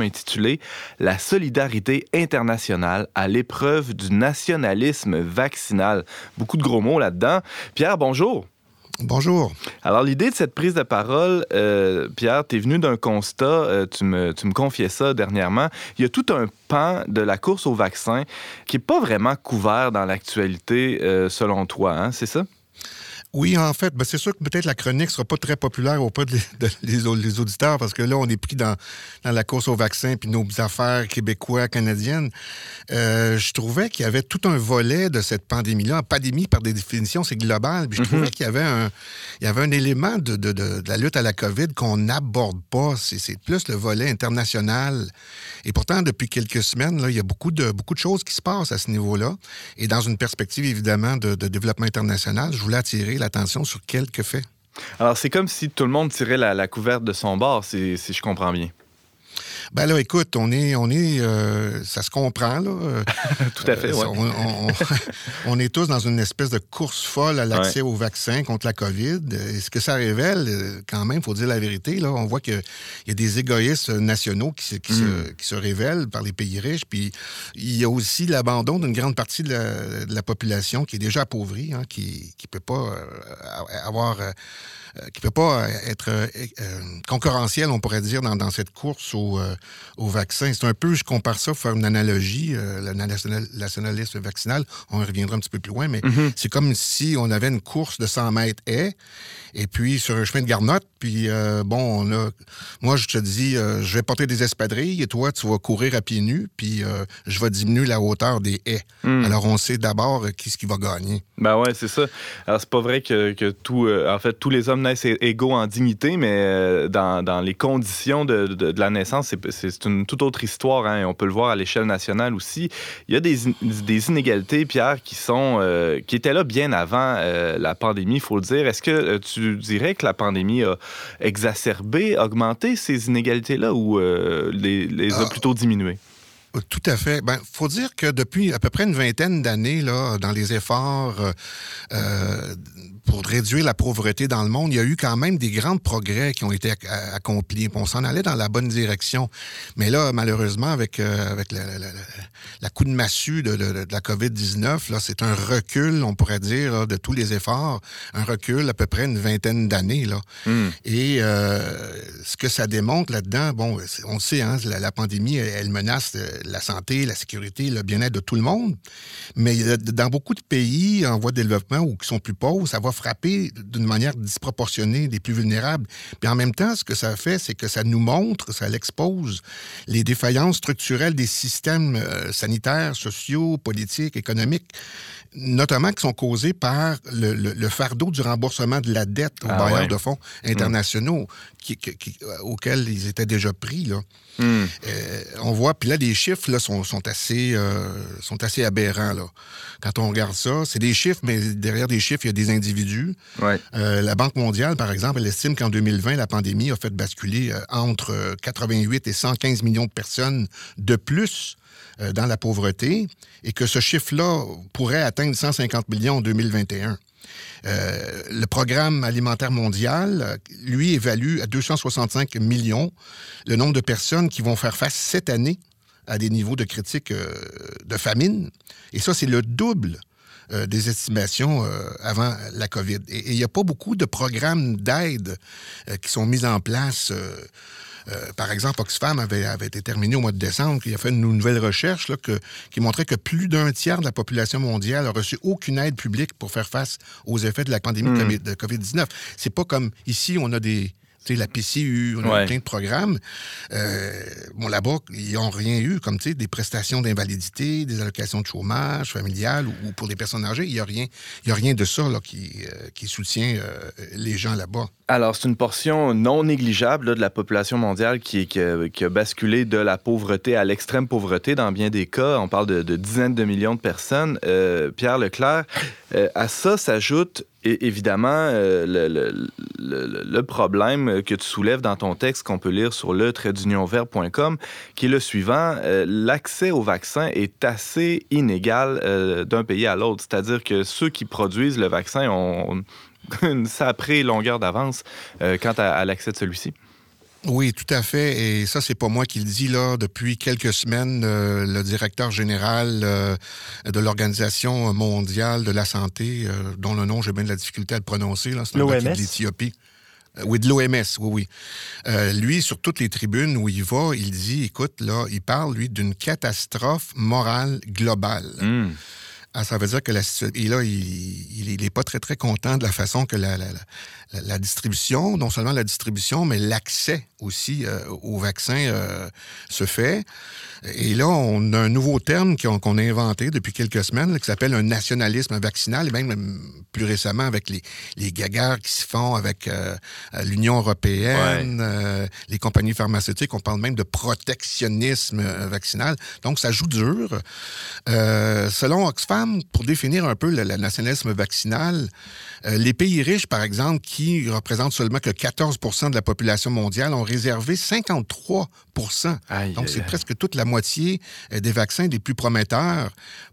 intitulé La solidarité internationale à l'épreuve du nationalisme vaccinal. Beaucoup de gros mots là-dedans. Pierre, bonjour. Bonjour. Alors, l'idée de cette prise de parole, euh, Pierre, tu es venu d'un constat, euh, tu, me, tu me confiais ça dernièrement. Il y a tout un pan de la course au vaccin qui n'est pas vraiment couvert dans l'actualité, euh, selon toi, hein, c'est ça? Oui, en fait, ben c'est sûr que peut-être la chronique sera pas très populaire auprès des de, les auditeurs parce que là, on est pris dans, dans la course au vaccin puis nos affaires québécois, canadiennes. Euh, je trouvais qu'il y avait tout un volet de cette pandémie-là. Pandémie, par des définitions, c'est global. Puis je trouvais qu'il y avait un, il y avait un élément de, de, de, de la lutte à la COVID qu'on n'aborde pas. C'est plus le volet international. Et pourtant, depuis quelques semaines, là, il y a beaucoup de, beaucoup de choses qui se passent à ce niveau-là. Et dans une perspective, évidemment, de, de développement international, je voulais attirer sur quelques faits. Alors, c'est comme si tout le monde tirait la, la couverte de son bord, si je comprends bien. Ben là, écoute, on est, on est, euh, ça se comprend là. Tout à fait. Euh, ouais. on, on, on, est tous dans une espèce de course folle à l'accès ouais. au vaccin contre la COVID. Et ce que ça révèle, euh, quand même, faut dire la vérité. Là, on voit qu'il y a des égoïstes nationaux qui, se, qui, mm. se, qui, se, révèlent par les pays riches. Puis il y a aussi l'abandon d'une grande partie de la, de la, population qui est déjà appauvrie, hein, qui ne peut pas avoir qui ne peut pas être euh, concurrentiel, on pourrait dire, dans, dans cette course au, euh, au vaccin. C'est un peu, je compare ça, pour faire une analogie, euh, le national, nationalisme vaccinal, on y reviendra un petit peu plus loin, mais mm -hmm. c'est comme si on avait une course de 100 mètres haies, et puis sur un chemin de garnotte, puis bon, on a, moi je te dis, je vais porter des espadrilles, et toi tu vas courir à pieds nus, puis je vais diminuer la hauteur des haies. Mm. Alors on sait d'abord qui ce qui va gagner. Ben ouais, c'est ça. Alors c'est pas vrai que, que tout, en fait, tous les hommes naissent égaux en dignité, mais dans, dans les conditions de, de, de la naissance, c'est une toute autre histoire. Hein, et on peut le voir à l'échelle nationale aussi. Il y a des, des inégalités, Pierre, qui sont euh, qui étaient là bien avant euh, la pandémie, il faut le dire. Est-ce que euh, tu dirais que la pandémie a exacerbé, augmenté ces inégalités-là ou les, les a ah. plutôt diminuées? Tout à fait. Ben, faut dire que depuis à peu près une vingtaine d'années, là, dans les efforts euh, pour réduire la pauvreté dans le monde, il y a eu quand même des grands progrès qui ont été a- accomplis. On s'en allait dans la bonne direction. Mais là, malheureusement, avec, euh, avec la, la- la- la coup de massue de, de- de la COVID-19, là, c'est un recul, on pourrait dire, là, de tous les efforts. Un recul à peu près une vingtaine d'années. Là. Hmm. Et euh, ce que ça démontre là-dedans, bon, on le sait, hein, la, pandémie, elle, elle menace euh, la santé, la sécurité, le bien-être de tout le monde. Mais euh, dans beaucoup de pays en voie de développement ou qui sont plus pauvres, ça va frapper d'une manière disproportionnée les plus vulnérables. Puis en même temps, ce que ça fait, c'est que ça nous montre, ça l'expose, les défaillances structurelles des systèmes euh, sanitaires, sociaux, politiques, économiques, notamment qui sont causées par le, le- le fardeau du remboursement de la dette aux Ah bailleurs ouais. de fonds internationaux qui- qui- qui- euh, auxquels ils étaient déjà pris. Là. Hmm. Euh, on voit, puis là, les chiffres là, sont, sont assez, euh, sont assez aberrants. Là. Quand on regarde ça, c'est des chiffres, mais derrière des chiffres, il y a des individus. Ouais. Euh, la Banque mondiale, par exemple, elle estime qu'en 2020, la pandémie a fait basculer entre euh, 88 et 115 millions de personnes de plus dans la pauvreté et que ce chiffre-là pourrait atteindre 150 millions en 2021. Euh, le programme alimentaire mondial, euh, lui, évalue à 265 millions le nombre de personnes qui vont faire face cette année à des niveaux de critique euh, de famine. Et ça, c'est le double des estimations avant la COVID. Et il n'y a pas beaucoup de programmes d'aide qui sont mis en place. Euh, par exemple, Oxfam avait, avait été terminé au mois de décembre, il a fait une nouvelle recherche là, que- qui montrait que plus d'un tiers de la population mondiale a reçu aucune aide publique pour faire face aux effets de la pandémie de de COVID-19. C'est pas comme ici, on a des tu sais, la PCU, on a Ouais. plein de programmes. Euh, bon, là-bas, ils n'ont rien eu, comme tu sais, des prestations d'invalidité, des allocations de chômage familial ou, ou pour les personnes âgées. Il n'y a, rien- il y a rien de ça là, qui, euh, qui soutient euh, les gens là-bas. Alors, c'est une portion non négligeable de la population mondiale qui, a, basculé de la pauvreté à l'extrême pauvreté dans bien des cas. On parle de, dizaines de millions de personnes. Euh, Pierre Leclerc, euh, à ça s'ajoute évidemment euh, le, problème que tu soulèves dans ton texte qu'on peut lire sur le traitdunionvert.com, qui est le suivant. L'accès au vaccin est assez inégal d'un pays à l'autre. C'est-à-dire que ceux qui produisent le vaccin ont une saprée longueur d'avance euh, quant à, à l'accès de celui-ci. Oui, tout à fait. Et ça, c'est pas moi qui le dis là. Depuis quelques semaines, euh, le directeur général euh, de l'Organisation mondiale de la santé, euh, dont le nom j'ai bien de la difficulté à le prononcer, là, c'est de l'Éthiopie. Oui, de l'OMS, oui, oui. Euh, lui, sur toutes les tribunes où il va, il dit, écoute, là, il parle, lui, d'une catastrophe morale globale. Hmm. Ah, ça veut dire que la situa- Et là, il n'est pas très, très content de la façon que la- la- la distribution, non seulement la distribution, mais l'accès aussi euh, au vaccin euh, se fait. Et là, on a un nouveau terme qu'on a inventé depuis quelques semaines là, qui s'appelle un nationalisme vaccinal, et même plus récemment avec les, les gagarres qui se font avec euh, l'Union européenne, euh, les compagnies pharmaceutiques. On parle même de protectionnisme vaccinal. Donc, ça joue dur. Selon Oxfam, pour définir un peu le, le nationalisme vaccinal, les pays riches, par exemple, qui représentent seulement que 14 de la population mondiale, ont réservé 53 Aïe, Donc, c'est presque toute la moitié euh, des vaccins les plus prometteurs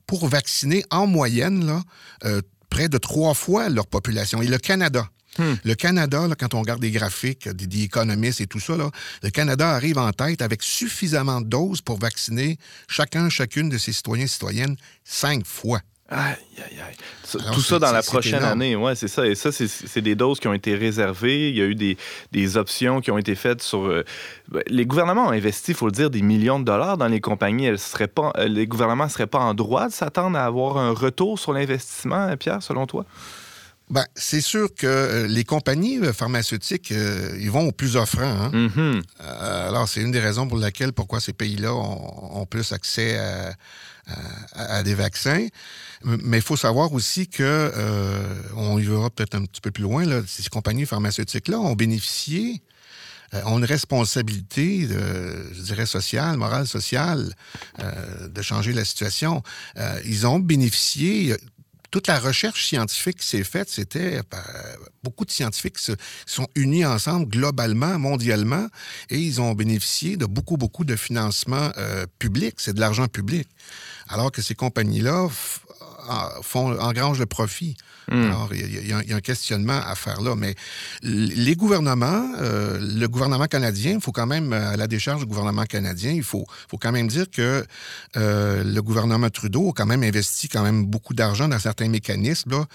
pour vacciner en moyenne là, euh, près de trois fois leur population. Et le Canada, Hmm. le Canada, là, quand on regarde des graphiques des, des économistes et tout ça, là, le Canada arrive en tête avec suffisamment de doses pour vacciner chacun, chacune de ses citoyens et citoyennes cinq fois. Aïe, aïe, aïe. Ça- Alors, Tout ça dans la prochaine année, ouais, c'est ça. Et ça, c'est- des doses qui ont été réservées. Il y a eu des, des options qui ont été faites sur. euh, ben, les gouvernements ont investi, il faut le dire, des millions de dollars dans les compagnies. Elles seraient pas, euh, les gouvernements ne seraient pas en droit de s'attendre à avoir un retour sur l'investissement, euh, Pierre, selon toi? Ben, c'est sûr que les compagnies pharmaceutiques, euh, ils vont au plus offrant. hein. Mhm. Euh, alors, c'est une des raisons pour laquelle pourquoi ces pays-là ont, ont plus accès à, à- des vaccins. Mais il faut savoir aussi que, euh, on y verra peut-être un petit peu plus loin, là, ces compagnies pharmaceutiques-là ont bénéficié, euh, ont une responsabilité, de, je dirais, sociale, morale, sociale, euh, de changer la situation. Euh, ils ont bénéficié toute la recherche scientifique qui s'est faite, c'était par- beaucoup de scientifiques se sont unis ensemble globalement, mondialement, et ils ont bénéficié de beaucoup, beaucoup de financement euh, public. C'est de l'argent public. Alors que ces compagnies-là font, engrangent le profit Hmm. Alors, il y, a- il y a un- questionnement à faire là. Mais les gouvernements, euh, le gouvernement canadien, il faut quand même, euh, à la décharge du gouvernement canadien, il faut, faut quand même dire que euh, le gouvernement Trudeau a quand même investi quand même beaucoup d'argent dans certains mécanismes. Là.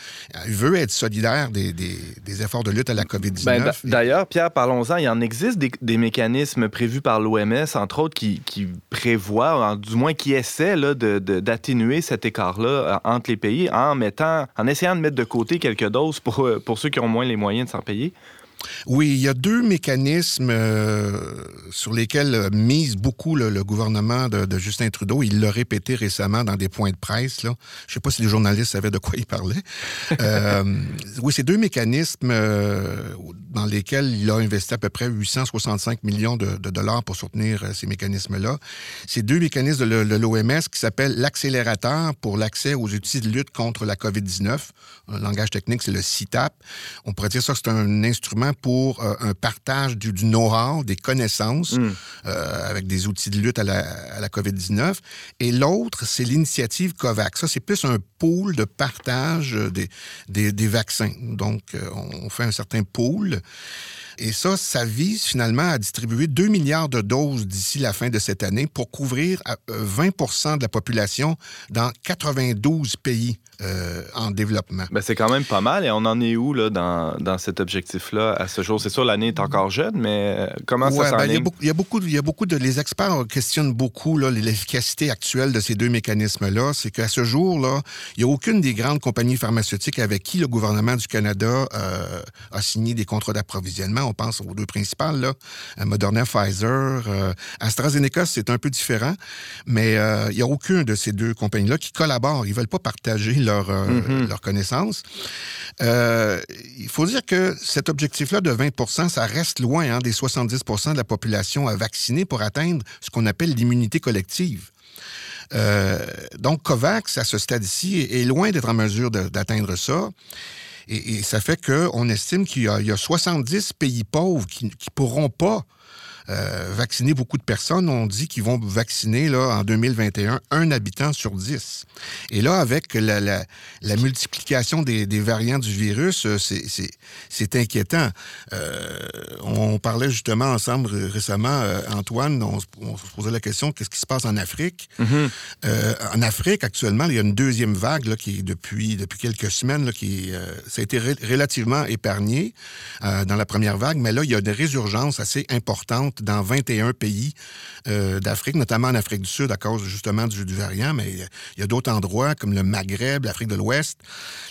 Il veut être solidaire des, des- des efforts de lutte à la COVID-19. Ben, d'a- D'ailleurs, Pierre, parlons-en. Il y en existe des, des mécanismes prévus par l'OMS, entre autres, qui, qui prévoient, en- du moins qui essaient là, de- de- d'atténuer cet écart-là entre les pays en mettant, en essayant de mettre de côté quelques doses pour, euh, pour ceux qui ont moins les moyens de s'en payer. Oui, il y a deux mécanismes euh, sur lesquels euh, mise beaucoup le, le gouvernement de, de Justin Trudeau. Il l'a répété récemment dans des points de presse. Là. Je ne sais pas si les journalistes savaient de quoi il parlait. Euh, oui, c'est deux mécanismes euh, dans lesquels il a investi à peu près 865 millions de, de dollars pour soutenir ces mécanismes-là. C'est deux mécanismes de, de l'OMS qui s'appellent l'accélérateur pour l'accès aux outils de lutte contre la COVID-19. Un langage technique, c'est le CITAP. On pourrait dire ça que c'est un instrument pour euh, un partage du, du know-how, des connaissances Mm. euh, avec des outils de lutte à la, à la COVID-19. Et l'autre, c'est l'initiative COVAX. Ça, c'est plus un pool de partage euh, des, des, des vaccins. Donc, on fait un certain pool. Et ça, ça vise finalement à distribuer 2 milliards de doses d'ici la fin de cette année pour couvrir à, euh, 20% de la population dans 92 pays euh, en développement. Ben, c'est quand même pas mal. Et on en est où là, dans, dans cet objectif-là à ce jour? C'est sûr, l'année est encore jeune, mais euh, comment Ouais, ça ben, il, y a beaucoup, il y a beaucoup, de- il y a beaucoup de les experts questionnent beaucoup l'efficacité actuelle de ces deux mécanismes-là. C'est qu'à ce jour là, il n'y a aucune des grandes compagnies pharmaceutiques avec qui le gouvernement du Canada euh, a signé des contrats d'approvisionnement. On pense aux deux principales là, Moderna, Pfizer, euh, AstraZeneca, c'est un peu différent, mais il n'y a aucune de ces deux compagnies-là qui collaborent. Ils veulent pas partager leur euh, Mhm. leurs connaissances. Euh, il faut dire que cet objectif-là de 20% ça reste loin hein, des 70% de la population à vacciner pour atteindre ce qu'on appelle l'immunité collective. Euh, donc, COVAX, à ce stade-ci, est loin d'être en mesure d'atteindre ça. Et, et ça fait qu'on estime qu'il y, y a 70 pays pauvres qui ne pourront pas euh, vacciner beaucoup de personnes. On dit qu'ils vont vacciner là, en 2021 un habitant sur 10. Et là, avec la, la- la multiplication des, des variants du virus, euh, c'est- c'est c'est inquiétant. Euh, on parlait justement ensemble ré- récemment, euh, Antoine, on, se- on se posait la question, qu'est-ce qui se passe en Afrique? Euh, en Afrique, actuellement, il y a une deuxième vague là, qui depuis, depuis quelques semaines, là, qui euh, ça a été relativement épargné euh, dans la première vague, mais là, il y a des résurgences assez dans 21 pays euh, d'Afrique, notamment en Afrique du Sud à cause justement du, du variant, mais il y a d'autres endroits comme le Maghreb, l'Afrique de l'Ouest,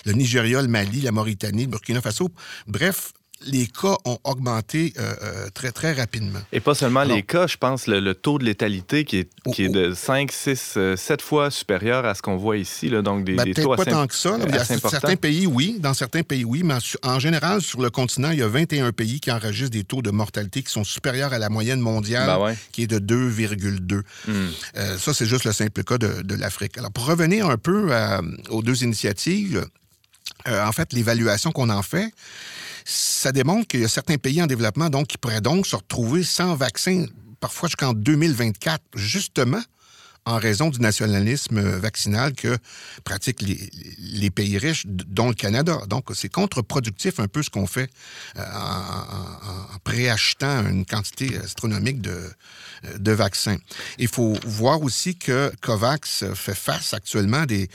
le Nigeria, le Mali, la Mauritanie, le Burkina Faso. Bref, les cas ont augmenté euh, euh, très, très rapidement. Et pas seulement Alors- les cas, je pense le, le taux de létalité qui est, Oh, qui est de 5, 6, 7 fois supérieur à ce qu'on voit ici. Là, donc des, Ben, des taux pas assez, tant que ça. là. Assez importants. certains pays, oui. Dans certains pays, oui. Mais en- en général, sur le continent, il y a 21 pays qui enregistrent des taux de mortalité qui sont supérieurs à la moyenne mondiale, Ben ouais. qui est de 2,2. Hmm. Euh, ça, c'est juste le simple cas de, de l'Afrique. Alors, pour revenir un peu à- aux deux initiatives, euh, en fait, l'évaluation qu'on en fait, ça démontre qu'il y a certains pays en développement donc, qui pourraient donc se retrouver sans vaccin, parfois jusqu'en 2024, justement en raison du nationalisme vaccinal que pratiquent les, pays riches, dont le Canada. Donc, c'est contre-productif un peu ce qu'on fait euh, en, préachetant une quantité astronomique de, de vaccins. Il faut voir aussi que COVAX fait face actuellement à des,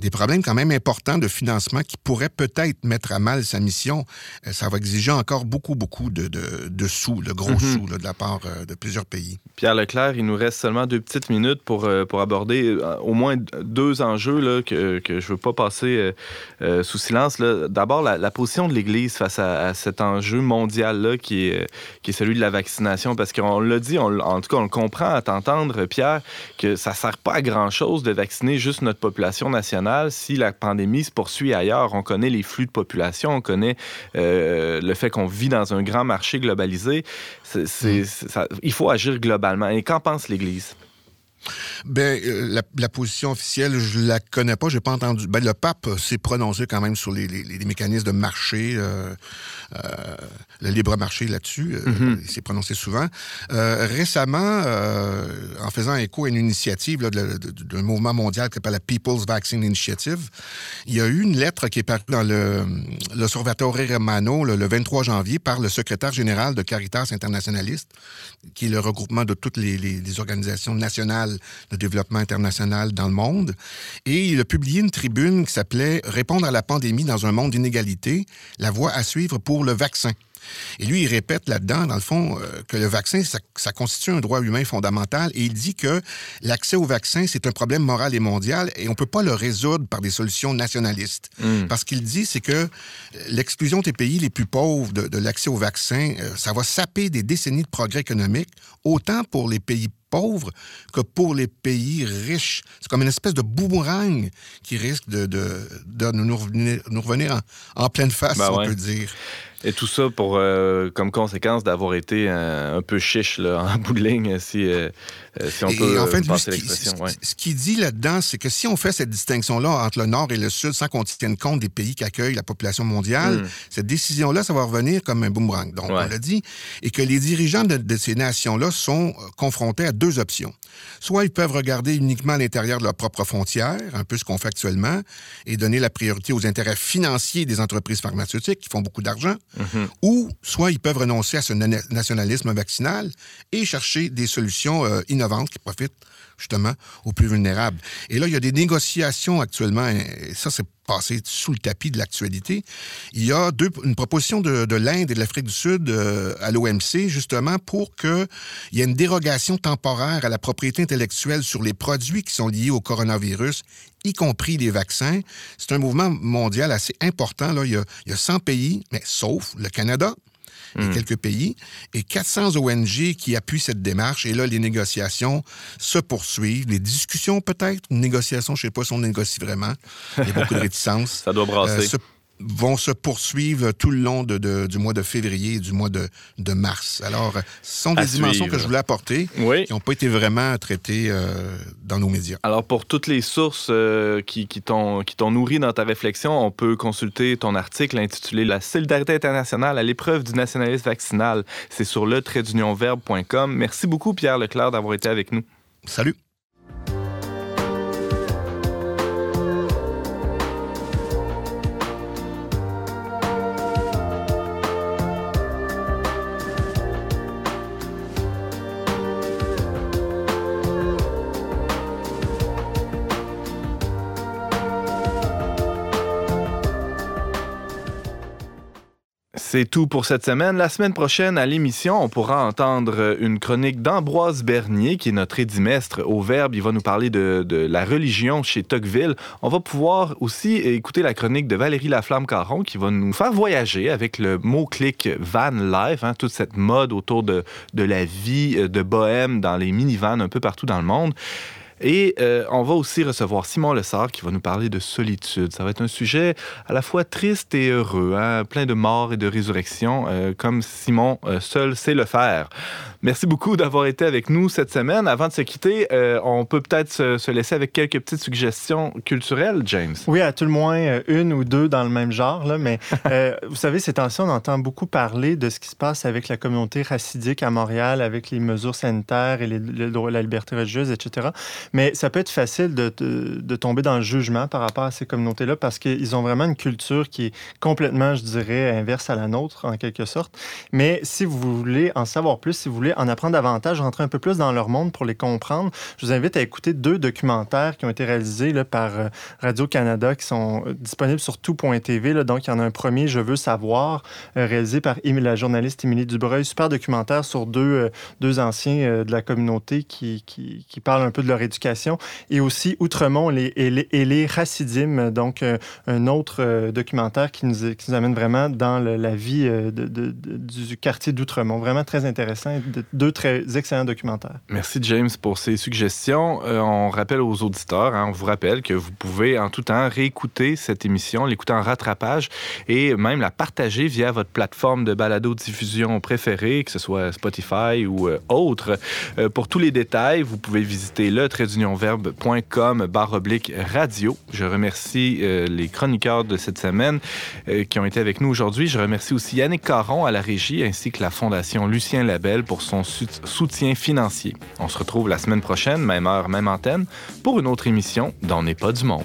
des problèmes quand même importants de financement qui pourraient peut-être mettre à mal sa mission. Euh, Ça va exiger encore beaucoup, beaucoup de, de, de sous, de gros Mhm. sous là, de la part euh, de plusieurs pays. Pierre Leclerc, il nous reste seulement deux petites minutes pour, euh, pour aborder au moins deux enjeux là, que, que je ne veux pas passer sous silence. D'abord, la, la position de l'Église face à, à cet enjeu mondial-là qui est, qui est celui de la vaccination. Parce qu'on l'a dit, on en tout cas, on le comprend à t'entendre, Pierre, que ça ne sert pas à grand-chose de vacciner juste notre population nationale si la pandémie se poursuit ailleurs. On connaît les flux de population, on connaît euh, le fait qu'on vit dans un grand marché globalisé. Ça- il faut agir globalement. Et qu'en pense l'Église? Ben, euh, la, la position officielle, je la connais pas, j'ai pas entendu. Ben, le pape s'est prononcé quand même sur les, les- les mécanismes de marché, euh, euh, le libre marché là-dessus. euh, Mhm. Il s'est prononcé souvent. Récemment, en faisant écho à une initiative d'un mouvement mondial qui s'appelle la People's Vaccine Initiative, il y a eu une lettre qui est parue dans le l'Osservatore Romano le, le 23 janvier par le secrétaire général de Caritas Internationaliste, qui est le regroupement de toutes les, les- les organisations nationales de développement international dans le monde. Et il a publié une tribune qui s'appelait Répondre à la pandémie dans un monde d'inégalité, la voie à suivre pour le vaccin. Et lui, il répète là-dedans, dans le fond, euh, que le vaccin, ça, ça constitue un droit humain fondamental. Et il dit que l'accès au vaccin, c'est un problème moral et mondial et on peut pas le résoudre par des solutions nationalistes. Mm. Parce qu'il dit, c'est que l'exclusion des pays les plus pauvres de, de l'accès au vaccin, euh, ça va saper des décennies de progrès économique, autant pour les pays pauvres que pour les pays riches. C'est comme une espèce de boomerang qui risque de, de, de nous, revenir, nous revenir en, en pleine face, Ben si on ouais. peut dire. Et tout ça pour euh, comme conséquence d'avoir été un peu chiche là, en bout de ligne, si, euh, euh, si on Et peut en fait, passer ce qui- l'expression. ce- ouais. ce qu'il dit là-dedans, c'est que si on fait cette distinction-là entre le Nord et le Sud sans qu'on tienne compte des pays qui accueillent la population mondiale, Mm. cette décision-là, ça va revenir comme un boomerang. Donc, Ouais. on l'a dit. Et que les dirigeants de, de ces nations-là sont confrontés à deux options. Soit ils peuvent regarder uniquement à l'intérieur de leurs propres frontières, un peu ce qu'on fait actuellement, et donner la priorité aux intérêts financiers des entreprises pharmaceutiques qui font beaucoup d'argent, Mhm. ou soit ils peuvent renoncer à ce na- nationalisme vaccinal et chercher des solutions euh, innovantes qui profitent justement aux plus vulnérables. Et là, il y a des négociations actuellement, et ça c'est passé sous le tapis de l'actualité. Il y a une proposition de, de l'Inde et de l'Afrique du Sud euh, à l'OMC, justement, pour qu'il y ait une dérogation temporaire à la propriété intellectuelle sur les produits qui sont liés au coronavirus, y compris les vaccins. C'est un mouvement mondial assez important. Là. Il, y a, il y a 100 pays, mais sauf le Canada, et Mm. quelques pays, et 400 ONG qui appuient cette démarche. Et là, les négociations se poursuivent. Les discussions, peut-être. Une négociation, je ne sais pas si on négocie vraiment. Il y a beaucoup de réticences. Ça doit brasser. Euh, se- vont se poursuivre tout le long de- de- du mois de février et du mois de, de mars. Alors, ce sont des À dimensions suivre. que je voulais apporter Oui. qui n'ont pas été vraiment traitées euh, dans nos médias. Alors, pour toutes les sources euh, qui, qui t'ont nourri dans ta réflexion, on peut consulter ton article intitulé La solidarité internationale à l'épreuve du nationalisme vaccinal. C'est sur le verbe.com. Merci beaucoup, Pierre Leclerc, d'avoir été avec nous. Salut! C'est tout pour cette semaine. La semaine prochaine, à l'émission, on pourra entendre une chronique d'Ambroise Bernier, qui est notre édimestre au Verbe. Il va nous parler de, la religion chez Tocqueville. On va pouvoir aussi écouter la chronique de Valérie Laflamme-Caron, qui va nous faire voyager avec le mot-clic van life, hein, toute cette mode autour de, de la vie de bohème dans les minivans un peu partout dans le monde. Et euh, on va aussi recevoir Simon Lessard qui va nous parler de solitude. Ça va être un sujet à la fois triste et heureux, hein, plein de morts et de résurrection, euh, comme Simon euh, seul sait le faire. Merci beaucoup d'avoir été avec nous cette semaine. Avant de se quitter, euh, on peut peut-être se, se laisser avec quelques petites suggestions culturelles, James. Oui, à tout le moins euh, une ou deux dans le même genre. Là, mais euh, vous savez, ces temps-ci, on entend beaucoup parler de ce qui se passe avec la communauté racidique à Montréal, avec les mesures sanitaires et les, le droit- la liberté religieuse, etc. Mais ça peut être facile de, de- de tomber dans le jugement par rapport à ces communautés-là parce qu'ils ont vraiment une culture qui est complètement, je dirais, inverse à la nôtre, en quelque sorte. Mais si vous voulez en savoir plus, si vous voulez en apprendre davantage, rentrer un peu plus dans leur monde pour les comprendre, je vous invite à écouter deux documentaires qui ont été réalisés par euh, Radio-Canada qui sont euh, disponibles sur tout.tv. Donc, il y en a un premier, Je veux savoir, euh, réalisé par la journaliste Émilie Dubreuil. Super documentaire sur deux, deux anciens de la communauté qui, qui, parlent un peu de leur éducation et aussi Outremont et, les, et les Racidimes, donc un autre documentaire qui nous, qui nous amène vraiment dans la vie du quartier d'Outremont. Vraiment très intéressant. Deux très excellents documentaires. Merci James pour ces suggestions. Euh, on rappelle aux auditeurs, hein, on vous rappelle que vous pouvez en tout temps réécouter cette émission, l'écouter en rattrapage et même la partager via votre plateforme de balado-diffusion préférée, que ce soit Spotify ou euh, autre. Euh, pour tous les détails, vous pouvez visiter le traitdunionverbe.com barre oblique radio. Je remercie les chroniqueurs de cette semaine qui ont été avec nous aujourd'hui. Je remercie aussi Yannick Caron à la régie ainsi que la Fondation Lucien Labelle pour son soutien financier. On se retrouve la semaine prochaine, même heure, même antenne, pour une autre émission d'On n'est pas du monde.